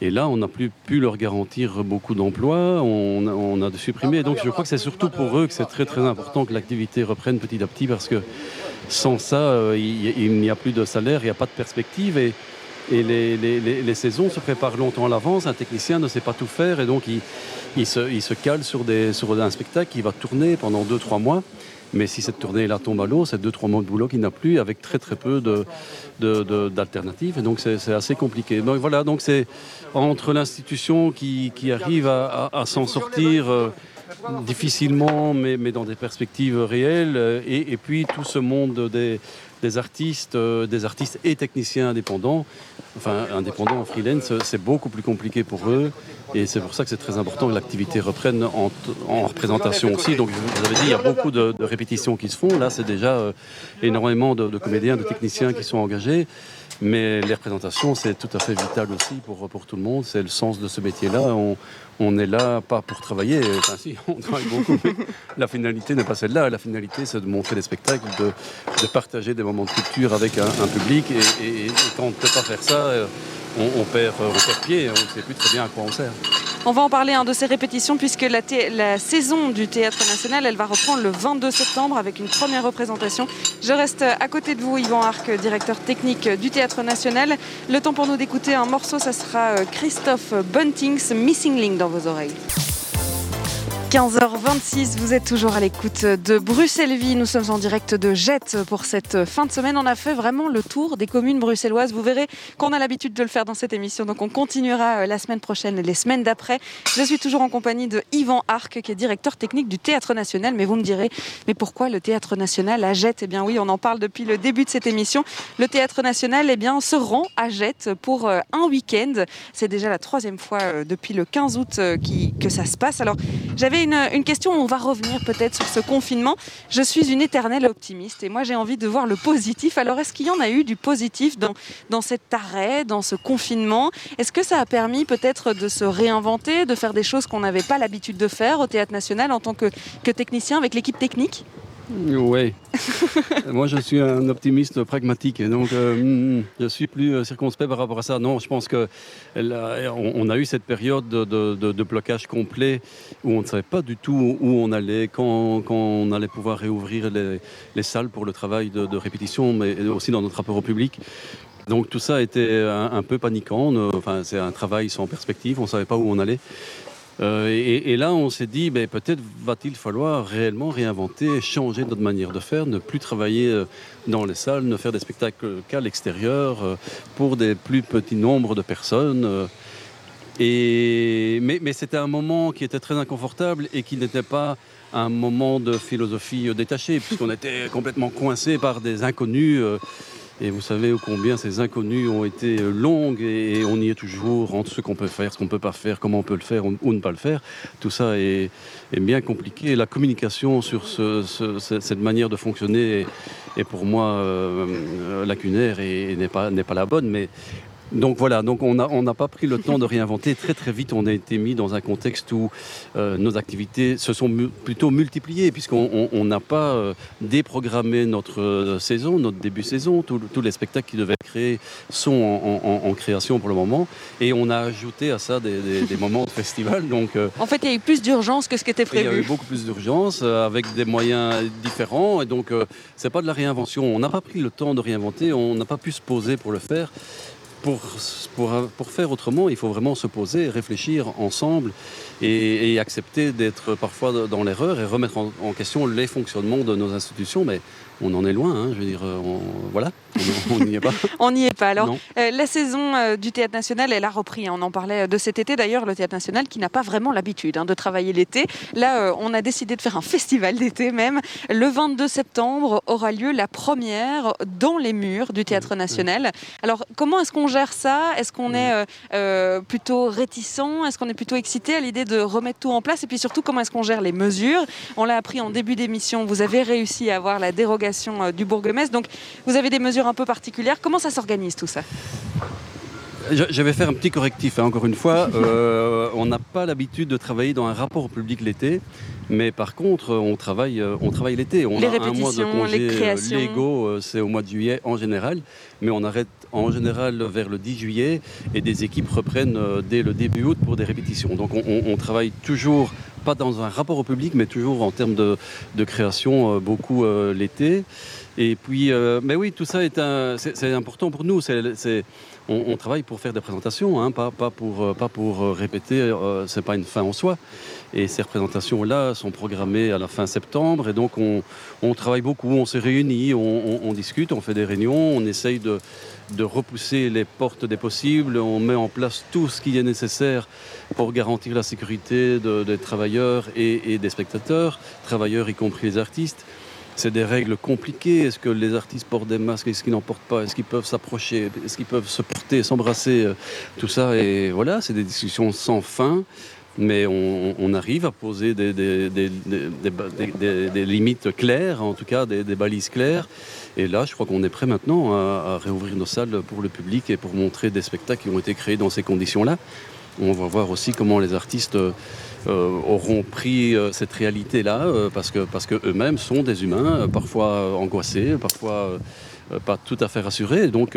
Et là, on n'a plus pu leur garantir beaucoup d'emplois, on, a supprimé. Donc je crois que c'est surtout pour eux que c'est très très important que l'activité reprenne petit à petit parce que sans ça, euh, il n'y a plus de salaire, il n'y a pas de perspective. Et, les, saisons se préparent longtemps à l'avance. Un technicien ne sait pas tout faire et donc il, se, cale sur, sur un spectacle qui va tourner pendant 2-3 mois. Mais si cette tournée-là tombe à l'eau, c'est deux, trois mois de boulot qu'il n'a plus avec très très peu d'alternatives. De, et donc c'est assez compliqué. Donc voilà, donc c'est entre l'institution qui, arrive à, s'en sortir. Euh, difficilement, mais, mais, dans des perspectives réelles, euh, et, puis tout ce monde des, des artistes, euh, des artistes et techniciens indépendants, enfin indépendants en freelance, c'est beaucoup plus compliqué pour eux. Et c'est pour ça que c'est très important que l'activité reprenne en, représentation aussi. Donc vous avez dit, il y a beaucoup de, répétitions qui se font. Là, c'est déjà euh, énormément de, comédiens, de techniciens qui sont engagés. Mais les représentations, c'est tout à fait vital aussi pour, pour tout le monde. C'est le sens de ce métier-là. On est là pas pour travailler, enfin si, on travaille beaucoup, la finalité n'est pas celle-là. La finalité, c'est de montrer des spectacles, de, partager des moments de culture avec un, public. Et, quand on ne peut pas faire ça, euh, on, perd, on perd pied, on ne sait plus très bien à quoi on sert. On va en parler hein, de ces répétitions puisque la, saison du Théâtre National, elle va reprendre le 22 septembre avec une première représentation. Je reste à côté de vous, Yvan Arc, directeur technique du Théâtre National. Le temps pour nous d'écouter un morceau, ça sera euh, Christophe Bunting's Missing Link dans vos oreilles. 15h26, vous êtes toujours à l'écoute de Bruxelles-Vie. Nous sommes en direct de Jette pour cette fin de semaine. On a fait vraiment le tour des communes bruxelloises. Vous verrez qu'on a l'habitude de le faire dans cette émission, donc on continuera euh, la semaine prochaine et les semaines d'après. Je suis toujours en compagnie de Yvan Arc, qui est directeur technique du Théâtre National. Mais vous me direz, mais pourquoi le Théâtre National à Jette? Eh bien oui, on en parle depuis le début de cette émission. Le Théâtre National eh bien, se rend à Jette pour euh, un week-end. C'est déjà la troisième fois euh, depuis le 15 août que ça se passe. Alors j'avais une, question, on va revenir peut-être sur ce confinement. Je suis une éternelle optimiste et moi j'ai envie de voir le positif. Alors est-ce qu'il y en a eu du positif dans, dans cet arrêt, dans ce confinement? Est-ce que ça a permis peut-être de se réinventer, de faire des choses qu'on n'avait pas l'habitude de faire au Théâtre National en tant que, que technicien avec l'équipe technique? Oui. Moi, je suis un optimiste pragmatique donc euh, hmm, je suis plus euh, circonspect par rapport à ça. Non, je pense que on a eu cette période de, blocage complet où on ne savait pas du tout où on allait, quand, on allait pouvoir réouvrir les, salles pour le travail de, répétition, mais aussi dans notre rapport au public. Donc tout ça était un, un peu paniquant. Enfin, c'est un travail sans perspective. On ne savait pas où on allait. Euh, et, là, on s'est dit, ben, peut-être va-t-il falloir réellement réinventer, changer notre manière de faire, ne plus travailler euh, dans les salles, ne faire des spectacles qu'à l'extérieur euh, pour des plus petits nombres de personnes. Et, mais, mais c'était un moment qui était très inconfortable et qui n'était pas un moment de philosophie détachée, puisqu'on était complètement coincé par des inconnus. Et vous savez combien ces inconnus ont été euh, longues et on y est toujours entre ce qu'on peut faire, ce qu'on ne peut pas faire, comment on peut le faire ou ne pas le faire. Tout ça est, bien compliqué. La communication sur cette manière de fonctionner est, pour moi euh, euh, lacunaire et, n'est pas, pas la bonne. Mais donc voilà, donc on n'a on pas pris le temps de réinventer. Très très vite, on a été mis dans un contexte où euh, nos activités se sont plutôt multipliées, puisqu'on n'a pas euh, déprogrammé notre euh, saison, notre début saison. tous les spectacles qui devaient être créés sont en, création pour le moment. Et on a ajouté à ça des, moments de festival. Donc, en fait, il y a eu plus d'urgence que ce qui était prévu. Il y a eu beaucoup plus d'urgence, avec des moyens différents. Et donc, c'est pas de la réinvention. On n'a pas pris le temps de réinventer, on n'a pas pu se poser pour le faire pour, faire autrement, il faut vraiment se poser, réfléchir ensemble et, et accepter d'être parfois dans l'erreur et remettre en, question les fonctionnements de nos institutions. Mais on en est loin. Hein, je veux dire, euh, voilà, on n'y est pas. on n'y est pas. Alors, euh, la saison euh, du Théâtre National, elle a repris. Hein. on en parlait de cet été d'ailleurs, le Théâtre National qui n'a pas vraiment l'habitude hein, de travailler l'été. Là, on a décidé de faire un festival d'été même. Le 22 septembre aura lieu la première dans les murs du Théâtre National. Alors, comment est-ce qu'on gère ça? Est-ce qu'on est, plutôt réticent? Est-ce qu'on est plutôt excité à l'idée de remettre tout en place? Et puis surtout, comment est-ce qu'on gère les mesures? On l'a appris en début d'émission. Vous avez réussi à avoir la dérogation euh, du bourgmestre. Donc vous avez des mesures un peu particulières. Comment ça s'organise tout ça? Je vais faire un petit correctif, hein, encore une fois. Euh, on n'a pas l'habitude de travailler dans un rapport au public l'été, mais par contre, on travaille, euh, on travaille l'été. On les a un mois de congés légaux, c'est au mois de juillet en général, mais on arrête en général vers le 10 juillet et des équipes reprennent dès le début août pour des répétitions. Donc on travaille toujours pas dans un rapport au public, mais toujours en termes de, création, euh, beaucoup euh, l'été. Et puis, euh, mais oui, tout ça est, c'est, important pour nous. C'est, on, travaille pour faire des présentations, hein, pas, pas, pour, pas pour répéter. c'est pas une fin en soi. Et ces représentations-là sont programmées à la fin septembre. Et donc, on, travaille beaucoup, on se réunit, on, discute, on fait des réunions, on essaye de repousser les portes des possibles, on met en place tout ce qui est nécessaire pour garantir la sécurité des travailleurs et, des spectateurs, travailleurs y compris les artistes. C'est des règles compliquées. Est-ce que les artistes portent des masques? Est-ce qu'ils n'en portent pas? Est-ce qu'ils peuvent s'approcher? Est-ce qu'ils peuvent se porter, s'embrasser Tout ça? Et voilà, c'est des discussions sans fin. Mais on, arrive à poser des, limites claires, en tout cas des, balises claires. Et là, je crois qu'on est prêt maintenant à, à, réouvrir nos salles pour le public et pour montrer des spectacles qui ont été créés dans ces conditions-là. On va voir aussi comment les artistes euh, auront pris euh, cette réalité-là, euh, parce que parce qu'eux-mêmes sont des humains, parfois angoissés, parfois pas tout à fait rassurés. donc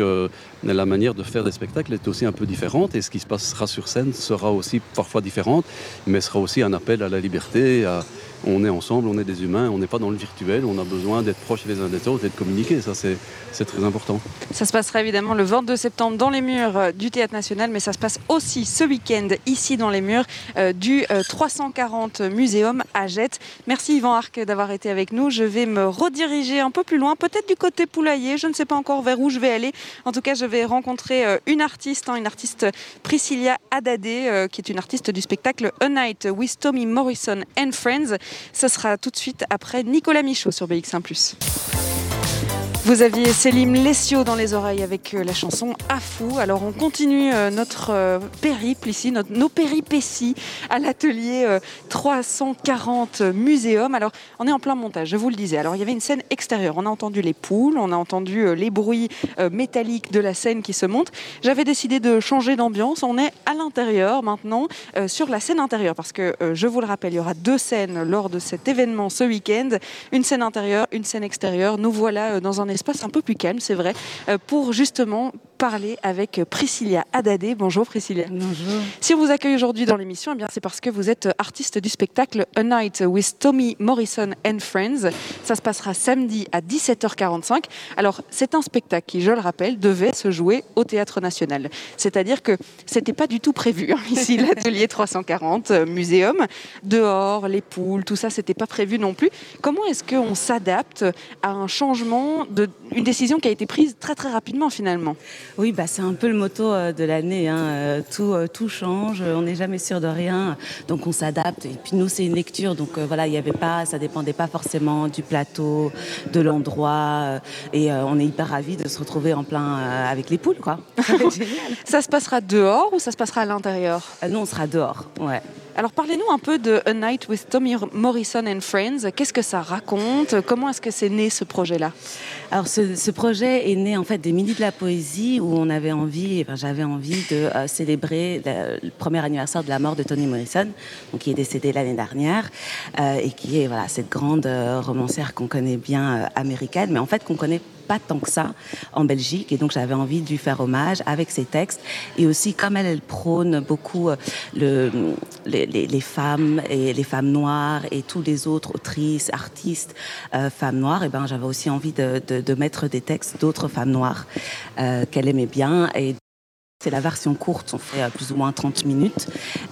la manière de faire des spectacles est aussi un peu différente, et ce qui se passera sur scène sera aussi parfois différente, mais sera aussi un appel à la liberté, à, on est ensemble, on est des humains, on n'est pas dans le virtuel, on a besoin d'être proches les uns des autres et de communiquer, ça c'est très important. Ça se passera évidemment le 22 septembre dans les murs euh, du Théâtre National, mais ça se passe aussi ce week-end ici dans les murs euh, du 340 euh, Muséum à Jette. Merci Yvan Arc d'avoir été avec nous. Je vais me rediriger un peu plus loin, peut-être du côté poulailler, je ne sais pas encore vers où je vais aller. En tout cas, je vais rencontrer une artiste, hein, une artiste Priscilla Adadé, qui est une artiste du spectacle A Night with Tommy Morrison and Friends. Ce sera tout de suite après Nicolas Michaud sur BX1 ⁇ vous aviez Célim Lessio dans les oreilles avec euh, la chanson À fou. Alors on continue euh, notre euh, périple ici, nos péripéties à l'atelier 340 Muséum. Alors on est en plein montage, je vous le disais. Alors il y avait une scène extérieure. On a entendu les poules, on a entendu les bruits métalliques de la scène qui se monte. J'avais décidé de changer d'ambiance. On est à l'intérieur maintenant, sur la scène intérieure, parce que je vous le rappelle, il y aura deux scènes lors de cet événement ce week-end. Une scène intérieure, une scène extérieure. Nous voilà dans un espace un peu plus calme, c'est vrai, euh, pour justement parler avec Priscilla Adadé. Bonjour Priscilla. Bonjour. Si on vous accueille aujourd'hui dans l'émission, eh bien c'est parce que vous êtes artiste du spectacle A Night with Tommy Morrison and Friends. Ça se passera samedi à 17h45. Alors c'est un spectacle qui, je le rappelle, devait se jouer au Théâtre National. C'est-à-dire que c'était pas du tout prévu hein, ici l'atelier 340 euh, muséum. Dehors, les poules, tout ça, c'était pas prévu non plus. Comment est-ce qu'on s'adapte à un changement de une décision qui a été prise très très rapidement finalement? Oui, bah, c'est un peu le motto euh, de l'année. Hein. Euh, tout, euh, tout change, on n'est jamais sûr de rien, donc on s'adapte. Et puis nous, c'est une lecture, donc voilà, il y avait pas, ça dépendait pas forcément du plateau, de l'endroit, et on est hyper ravis de se retrouver en plein avec les poules, quoi. Ça, se passera dehors ou ça se passera à l'intérieur? Nous, on sera dehors, ouais. Alors parlez-nous un peu de A Night with Tommy Morrison and Friends. Qu'est-ce que ça raconte? Comment est-ce que c'est né ce projet-là? Alors ce, projet est né en fait des Midi de la Poésie où on avait envie, enfin, j'avais envie de euh, célébrer le, premier anniversaire de la mort de Toni Morrison, donc, qui est décédé l'année dernière euh, et qui est voilà cette grande euh, romancière qu'on connaît bien américaine, mais en fait qu'on connaît pas tant que ça en Belgique. Et donc, j'avais envie de lui faire hommage avec ses textes. Et aussi, comme elle, elle prône beaucoup euh, le, les, femmes et les femmes noires et tous les autres autrices, artistes, euh, femmes noires, et ben, j'avais aussi envie de, de, mettre des textes d'autres femmes noires euh, qu'elle aimait bien. Et C'est la version courte, on fait plus ou moins 30 minutes.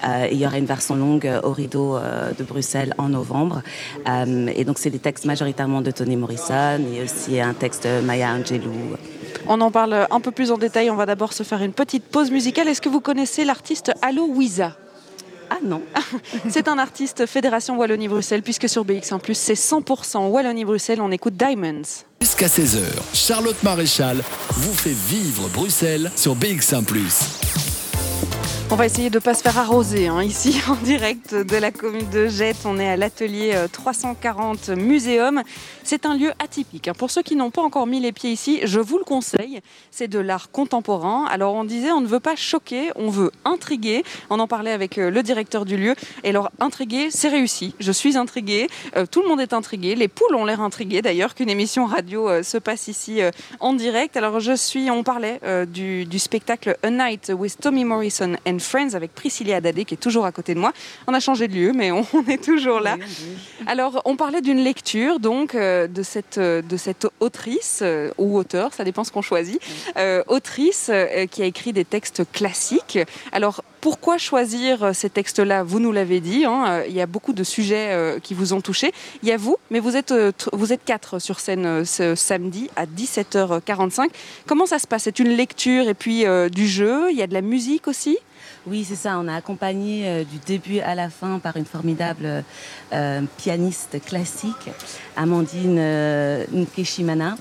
et il y aura une version longue au rideau de Bruxelles en novembre. et donc, c'est des textes majoritairement de Tony Morrison et aussi un texte de Maya Angelou. On en parle un peu plus en détail. On va d'abord se faire une petite pause musicale. Est-ce que vous connaissez l'artiste Allo Wiza ah non. c'est un artiste Fédération Wallonie-Bruxelles, puisque sur BX1, c'est 100% Wallonie-Bruxelles. On écoute Diamonds. Jusqu'à 16h, Charlotte Maréchal vous fait vivre Bruxelles sur BX1. On va essayer de ne pas se faire arroser hein, ici en direct de la commune de Jette. On est à l'atelier 340 euh, Muséum. C'est un lieu atypique. Hein. Pour ceux qui n'ont pas encore mis les pieds ici, je vous le conseille. C'est de l'art contemporain. Alors on disait, on ne veut pas choquer, on veut intriguer. On en parlait avec euh, le directeur du lieu. Et alors intriguer, c'est réussi. Je suis intriguée. Euh, tout le monde est intrigué. Les poules ont l'air intriguées d'ailleurs qu'une émission radio se passe ici en direct. Alors je suis, on parlait du, du, spectacle A Night with Tommy Morrison and Friends avec Priscilla Dadé qui est toujours à côté de moi. On a changé de lieu, mais on, est toujours là. Alors, on parlait d'une lecture donc euh, de cette euh, de cette autrice euh, ou auteur, ça dépend ce qu'on choisit, autrice qui a écrit des textes classiques. Alors pourquoi choisir ces textes-là? Vous nous l'avez dit, hein, il y a beaucoup de sujets qui vous ont touché. Il y a vous, mais vous êtes, vous êtes quatre sur scène ce samedi à 17h45. Comment ça se passe? C'est une lecture et puis du jeu, il y a de la musique aussi? Oui, c'est ça. On a accompagné euh, du début à la fin par une formidable euh, pianiste classique, Amandine euh, Nkeshimana.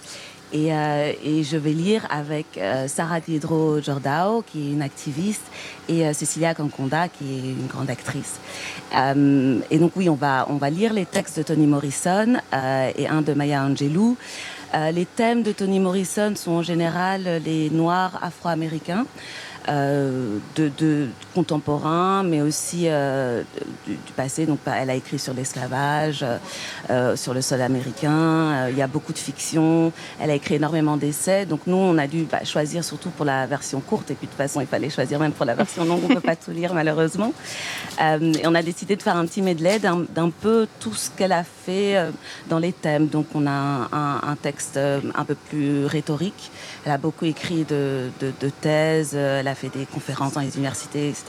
Et, je vais lire avec Sarah Diedro Jordao, qui est une activiste, et Cecilia Canconda, qui est une grande actrice. et donc oui, on va, on va lire les textes de Toni Morrison et un de Maya Angelou. les thèmes de Toni Morrison sont en général les noirs afro-américains. Euh, de, de, contemporain, mais aussi euh, du, passé. Donc, elle a écrit sur l'esclavage, euh, sur le sol américain. il y a beaucoup de fiction. Elle a écrit énormément d'essais. Donc, nous, on a dû bah, choisir surtout pour la version courte. Et puis, de toute façon, il fallait choisir même pour la version longue. On ne peut pas tout lire, malheureusement. et on a décidé de faire un petit medley d'un peu tout ce qu'elle a fait dans les thèmes. Donc, on a un, texte un peu plus rhétorique. Elle a beaucoup écrit de, thèses. Fait des conférences dans les universités, etc.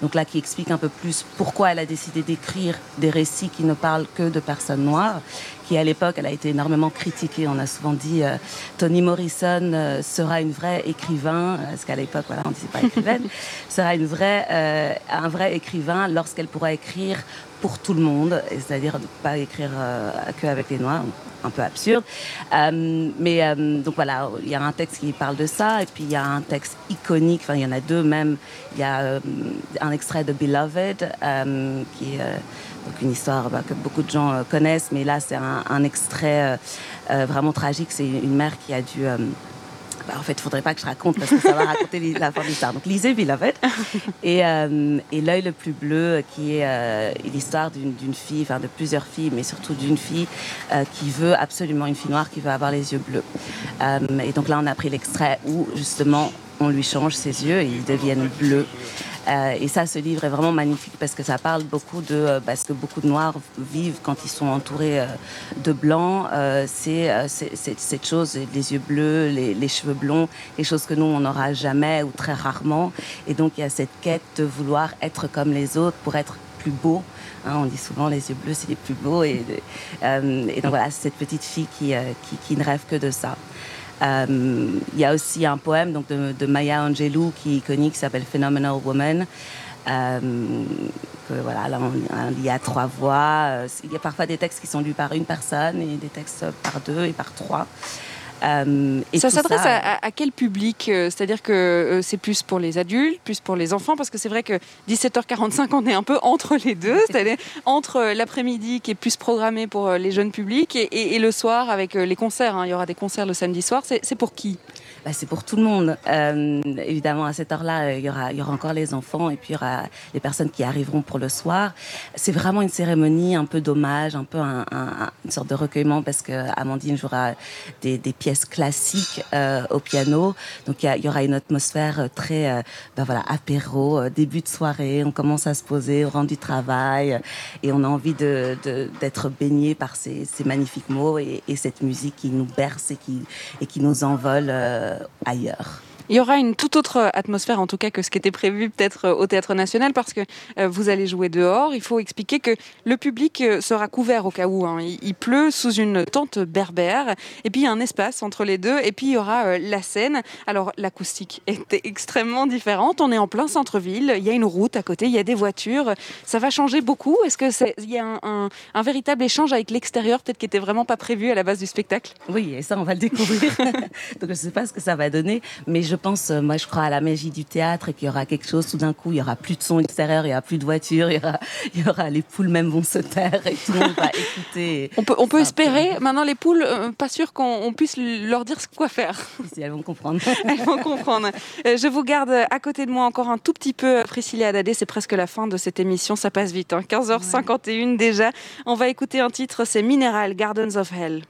Donc là, qui explique un peu plus pourquoi elle a décidé d'écrire des récits qui ne parlent que de personnes noires, qui à l'époque, elle a été énormément critiquée. On a souvent dit euh, Toni Morrison euh, sera une vraie écrivain, parce qu'à l'époque, voilà, on disait pas écrivaine, sera une vraie, euh, un vrai écrivain lorsqu'elle pourra écrire pour tout le monde, c'est-à-dire ne pas écrire que avec les Noirs, un peu absurde. mais donc voilà, il y a un texte qui parle de ça, et puis il y a un texte iconique, enfin il y en a deux même. Il y a un extrait de Beloved, qui est donc une histoire bah, que beaucoup de gens euh, connaissent, mais là c'est un, extrait euh, euh, vraiment tragique. C'est une mère qui a dû bah, en fait, il ne faudrait pas que je raconte parce que ça va raconter la fin de l'histoire. Donc, lisez Beloved. Et, et L'œil le plus bleu, qui est l'histoire d'une fille, enfin de plusieurs filles, mais surtout d'une fille qui veut absolument, une fille noire qui veut avoir les yeux bleus. et donc là, on a pris l'extrait où, justement, on lui change ses yeux et ils deviennent bleus. Euh, et ça, ce livre est vraiment magnifique parce que ça parle beaucoup de euh, parce que beaucoup de Noirs vivent quand ils sont entourés euh, de blancs. c'est cette chose, les yeux bleus, les, cheveux blonds, les choses que nous on n'aura jamais ou très rarement. Et donc il y a cette quête de vouloir être comme les autres pour être plus beau. Hein, on dit souvent les yeux bleus c'est les plus beaux et, et donc voilà cette petite fille qui, qui, qui ne rêve que de ça. Euh, il y a aussi un poème donc, de, Maya Angelou qui est iconique, qui s'appelle Phenomenal Woman. Euh, que, voilà, là, il y a trois voix. Euh, il y a parfois des textes qui sont lus par une personne et des textes par deux et par trois. Euh, ça s'adresse à, quel public euh, C'est-à-dire que euh, c'est plus pour les adultes, plus pour les enfants Parce que c'est vrai que 17h45, on est un peu entre les deux, c'est-à-dire entre l'après-midi qui est plus programmé pour les jeunes publics et, le soir avec les concerts. Hein. Il y aura des concerts le samedi soir. C'est pour qui? Bah, c'est pour tout le monde. Euh, évidemment, à cette heure-là, il y, aura, y aura encore les enfants et puis il y aura les personnes qui arriveront pour le soir. C'est vraiment une cérémonie un peu d'hommage, un peu un, une sorte de recueillement parce que Amandine jouera des, des pièces classiques euh, au piano. Donc il y, aura une atmosphère très, euh, ben voilà, apéro, euh, début de soirée. On commence à se poser au rang du travail et on a envie de, d'être baigné par ces, ces magnifiques mots et, et, cette musique qui nous berce et qui, et qui nous envole. Euh, ailleurs. Il y aura une toute autre atmosphère, en tout cas, que ce qui était prévu peut-être au Théâtre National, parce que vous allez jouer dehors. Il faut expliquer que le public sera couvert au cas où. Hein. Il, pleut sous une tente berbère, et puis il y a un espace entre les deux, et puis il y aura la scène. Alors l'acoustique est extrêmement différente. On est en plein centre-ville, il y a une route à côté, il y a des voitures. Ça va changer beaucoup. Est-ce qu'il y a un, un, véritable échange avec l'extérieur, peut-être qui n'était vraiment pas prévu à la base du spectacle? Oui, et ça, on va le découvrir. Donc, je ne sais pas ce que ça va donner, mais je pense, euh, moi, je crois à la magie du théâtre et qu'il y aura quelque chose, tout d'un coup, il y aura plus de son extérieur, il y aura plus de voitures, il y aura, il y aura les poules même vont se taire et tout le monde va écouter. On peut, on peut espérer. Maintenant, les poules, euh, pas sûr qu'on puisse leur dire quoi faire. Si elles vont comprendre. elles vont comprendre. Euh, je vous garde à côté de moi encore un tout petit peu, Priscilla Adadé. C'est presque la fin de cette émission. Ça passe vite. Hein. 15h51 déjà. On va écouter un titre, c'est Mineral Gardens of Hell.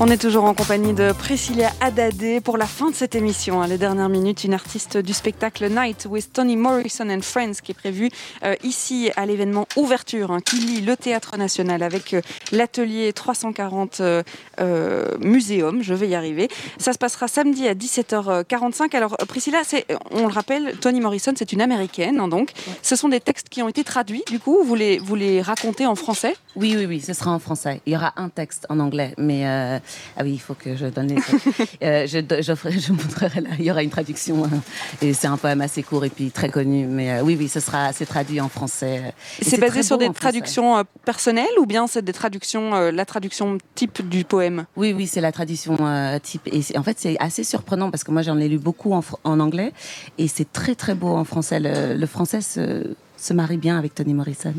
On est toujours en compagnie de Priscilla Haddadé pour la fin de cette émission. Hein, les dernières minutes, une artiste du spectacle Night with Tony Morrison and Friends qui est prévu euh, ici à l'événement Ouverture hein, qui lie le Théâtre National avec euh, l'atelier 340 euh, Muséum. Je vais y arriver. Ça se passera samedi à 17h45. Alors Priscilla, on le rappelle, Tony Morrison, c'est une américaine. Hein, donc, ce sont des textes qui ont été traduits. Du coup, vous les, vous les racontez en français? Oui, oui, oui, ce sera en français. Il y aura un texte en anglais, mais ah oui, il faut que je donne les. euh, je, je, montrerai là. Il y aura une traduction. Hein. et c'est un poème assez court et puis très connu. Mais euh, oui, oui, ce sera, c'est traduit en français. C'est basé sur des traductions euh, personnelles ou bien c'est des traductions, euh, la traduction type du poème? Oui, oui, c'est la traduction type. Et en fait, c'est assez surprenant parce que moi, j'en ai lu beaucoup en, en anglais et c'est très, très beau en français. Le, le français se se marie bien avec Tony Morrison.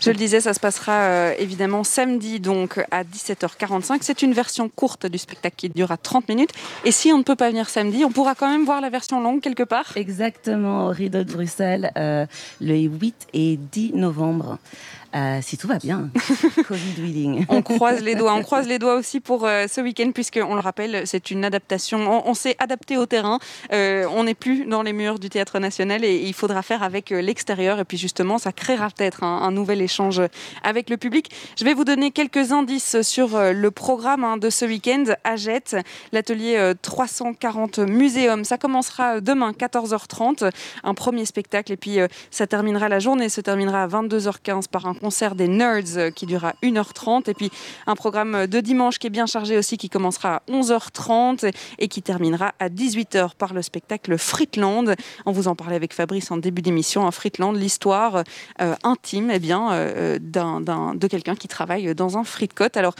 Je le disais, ça se passera euh, évidemment samedi donc à 17h45. C'est une version courte du spectacle qui durera 30 minutes. Et si on ne peut pas venir samedi, on pourra quand même voir la version longue quelque part Exactement, au Rideau de Bruxelles, euh, le 8 et 10 novembre. Euh, si tout va bien. Covid willing. on croise les doigts. On croise les doigts aussi pour euh, ce week-end, puisque on le rappelle, c'est une adaptation. On, s'est adapté au terrain. Euh, on n'est plus dans les murs du Théâtre National et, il faudra faire avec l'extérieur. Et puis justement, ça créera peut-être un, nouvel échange avec le public. Je vais vous donner quelques indices sur le programme hein, de ce week-end à Jette, l'atelier 340 Muséum. Ça commencera demain 14h30, un premier spectacle, et puis ça terminera la journée, se terminera à 22h15 par un concert des Nerds euh, qui durera 1h30 et puis un programme de dimanche qui est bien chargé aussi qui commencera à 11h30 et qui terminera à 18h par le spectacle Fritland. On vous en parlait avec Fabrice en début d'émission. Un Fritland, l'histoire euh, intime eh bien, euh, de quelqu'un qui travaille dans un fritcote. Alors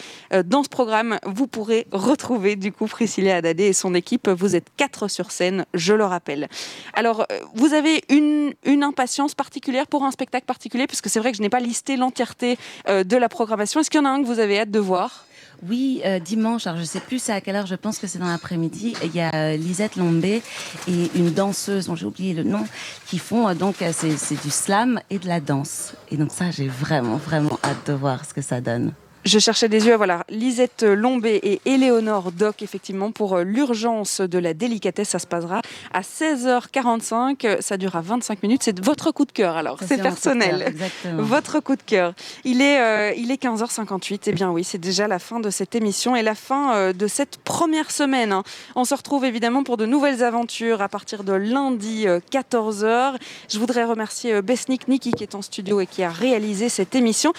dans ce programme, vous pourrez retrouver du coup Priscilla Adadé et son équipe. Vous êtes quatre sur scène, je le rappelle. Alors vous avez une, impatience particulière pour un spectacle particulier? Parce que c'est vrai que je n'ai pas listé l'entièreté euh, de la programmation. Est-ce qu'il y en a un que vous avez hâte de voir? Oui, euh, dimanche, alors je sais plus à quelle heure, je pense que c'est dans l'après-midi. Il y a euh, Lisette Lombé et une danseuse dont j'ai oublié le nom qui font donc c'est du slam et de la danse. Et donc ça, j'ai vraiment vraiment hâte de voir ce que ça donne. Je cherchais des yeux, voilà, Lisette Lombé et Éléonore Doc, effectivement, pour euh, l'urgence de la délicatesse. Ça se passera à 16h45. Ça durera 25 minutes. C'est votre coup de cœur, alors. C'est personnel. votre coup de cœur. Il est, euh, il est 15h58. Eh bien oui, c'est déjà la fin de cette émission et la fin euh, de cette première semaine. Hein. On se retrouve évidemment pour de nouvelles aventures à partir de lundi 14h. Je voudrais remercier Besnik Niki qui est en studio et qui a réalisé cette émission.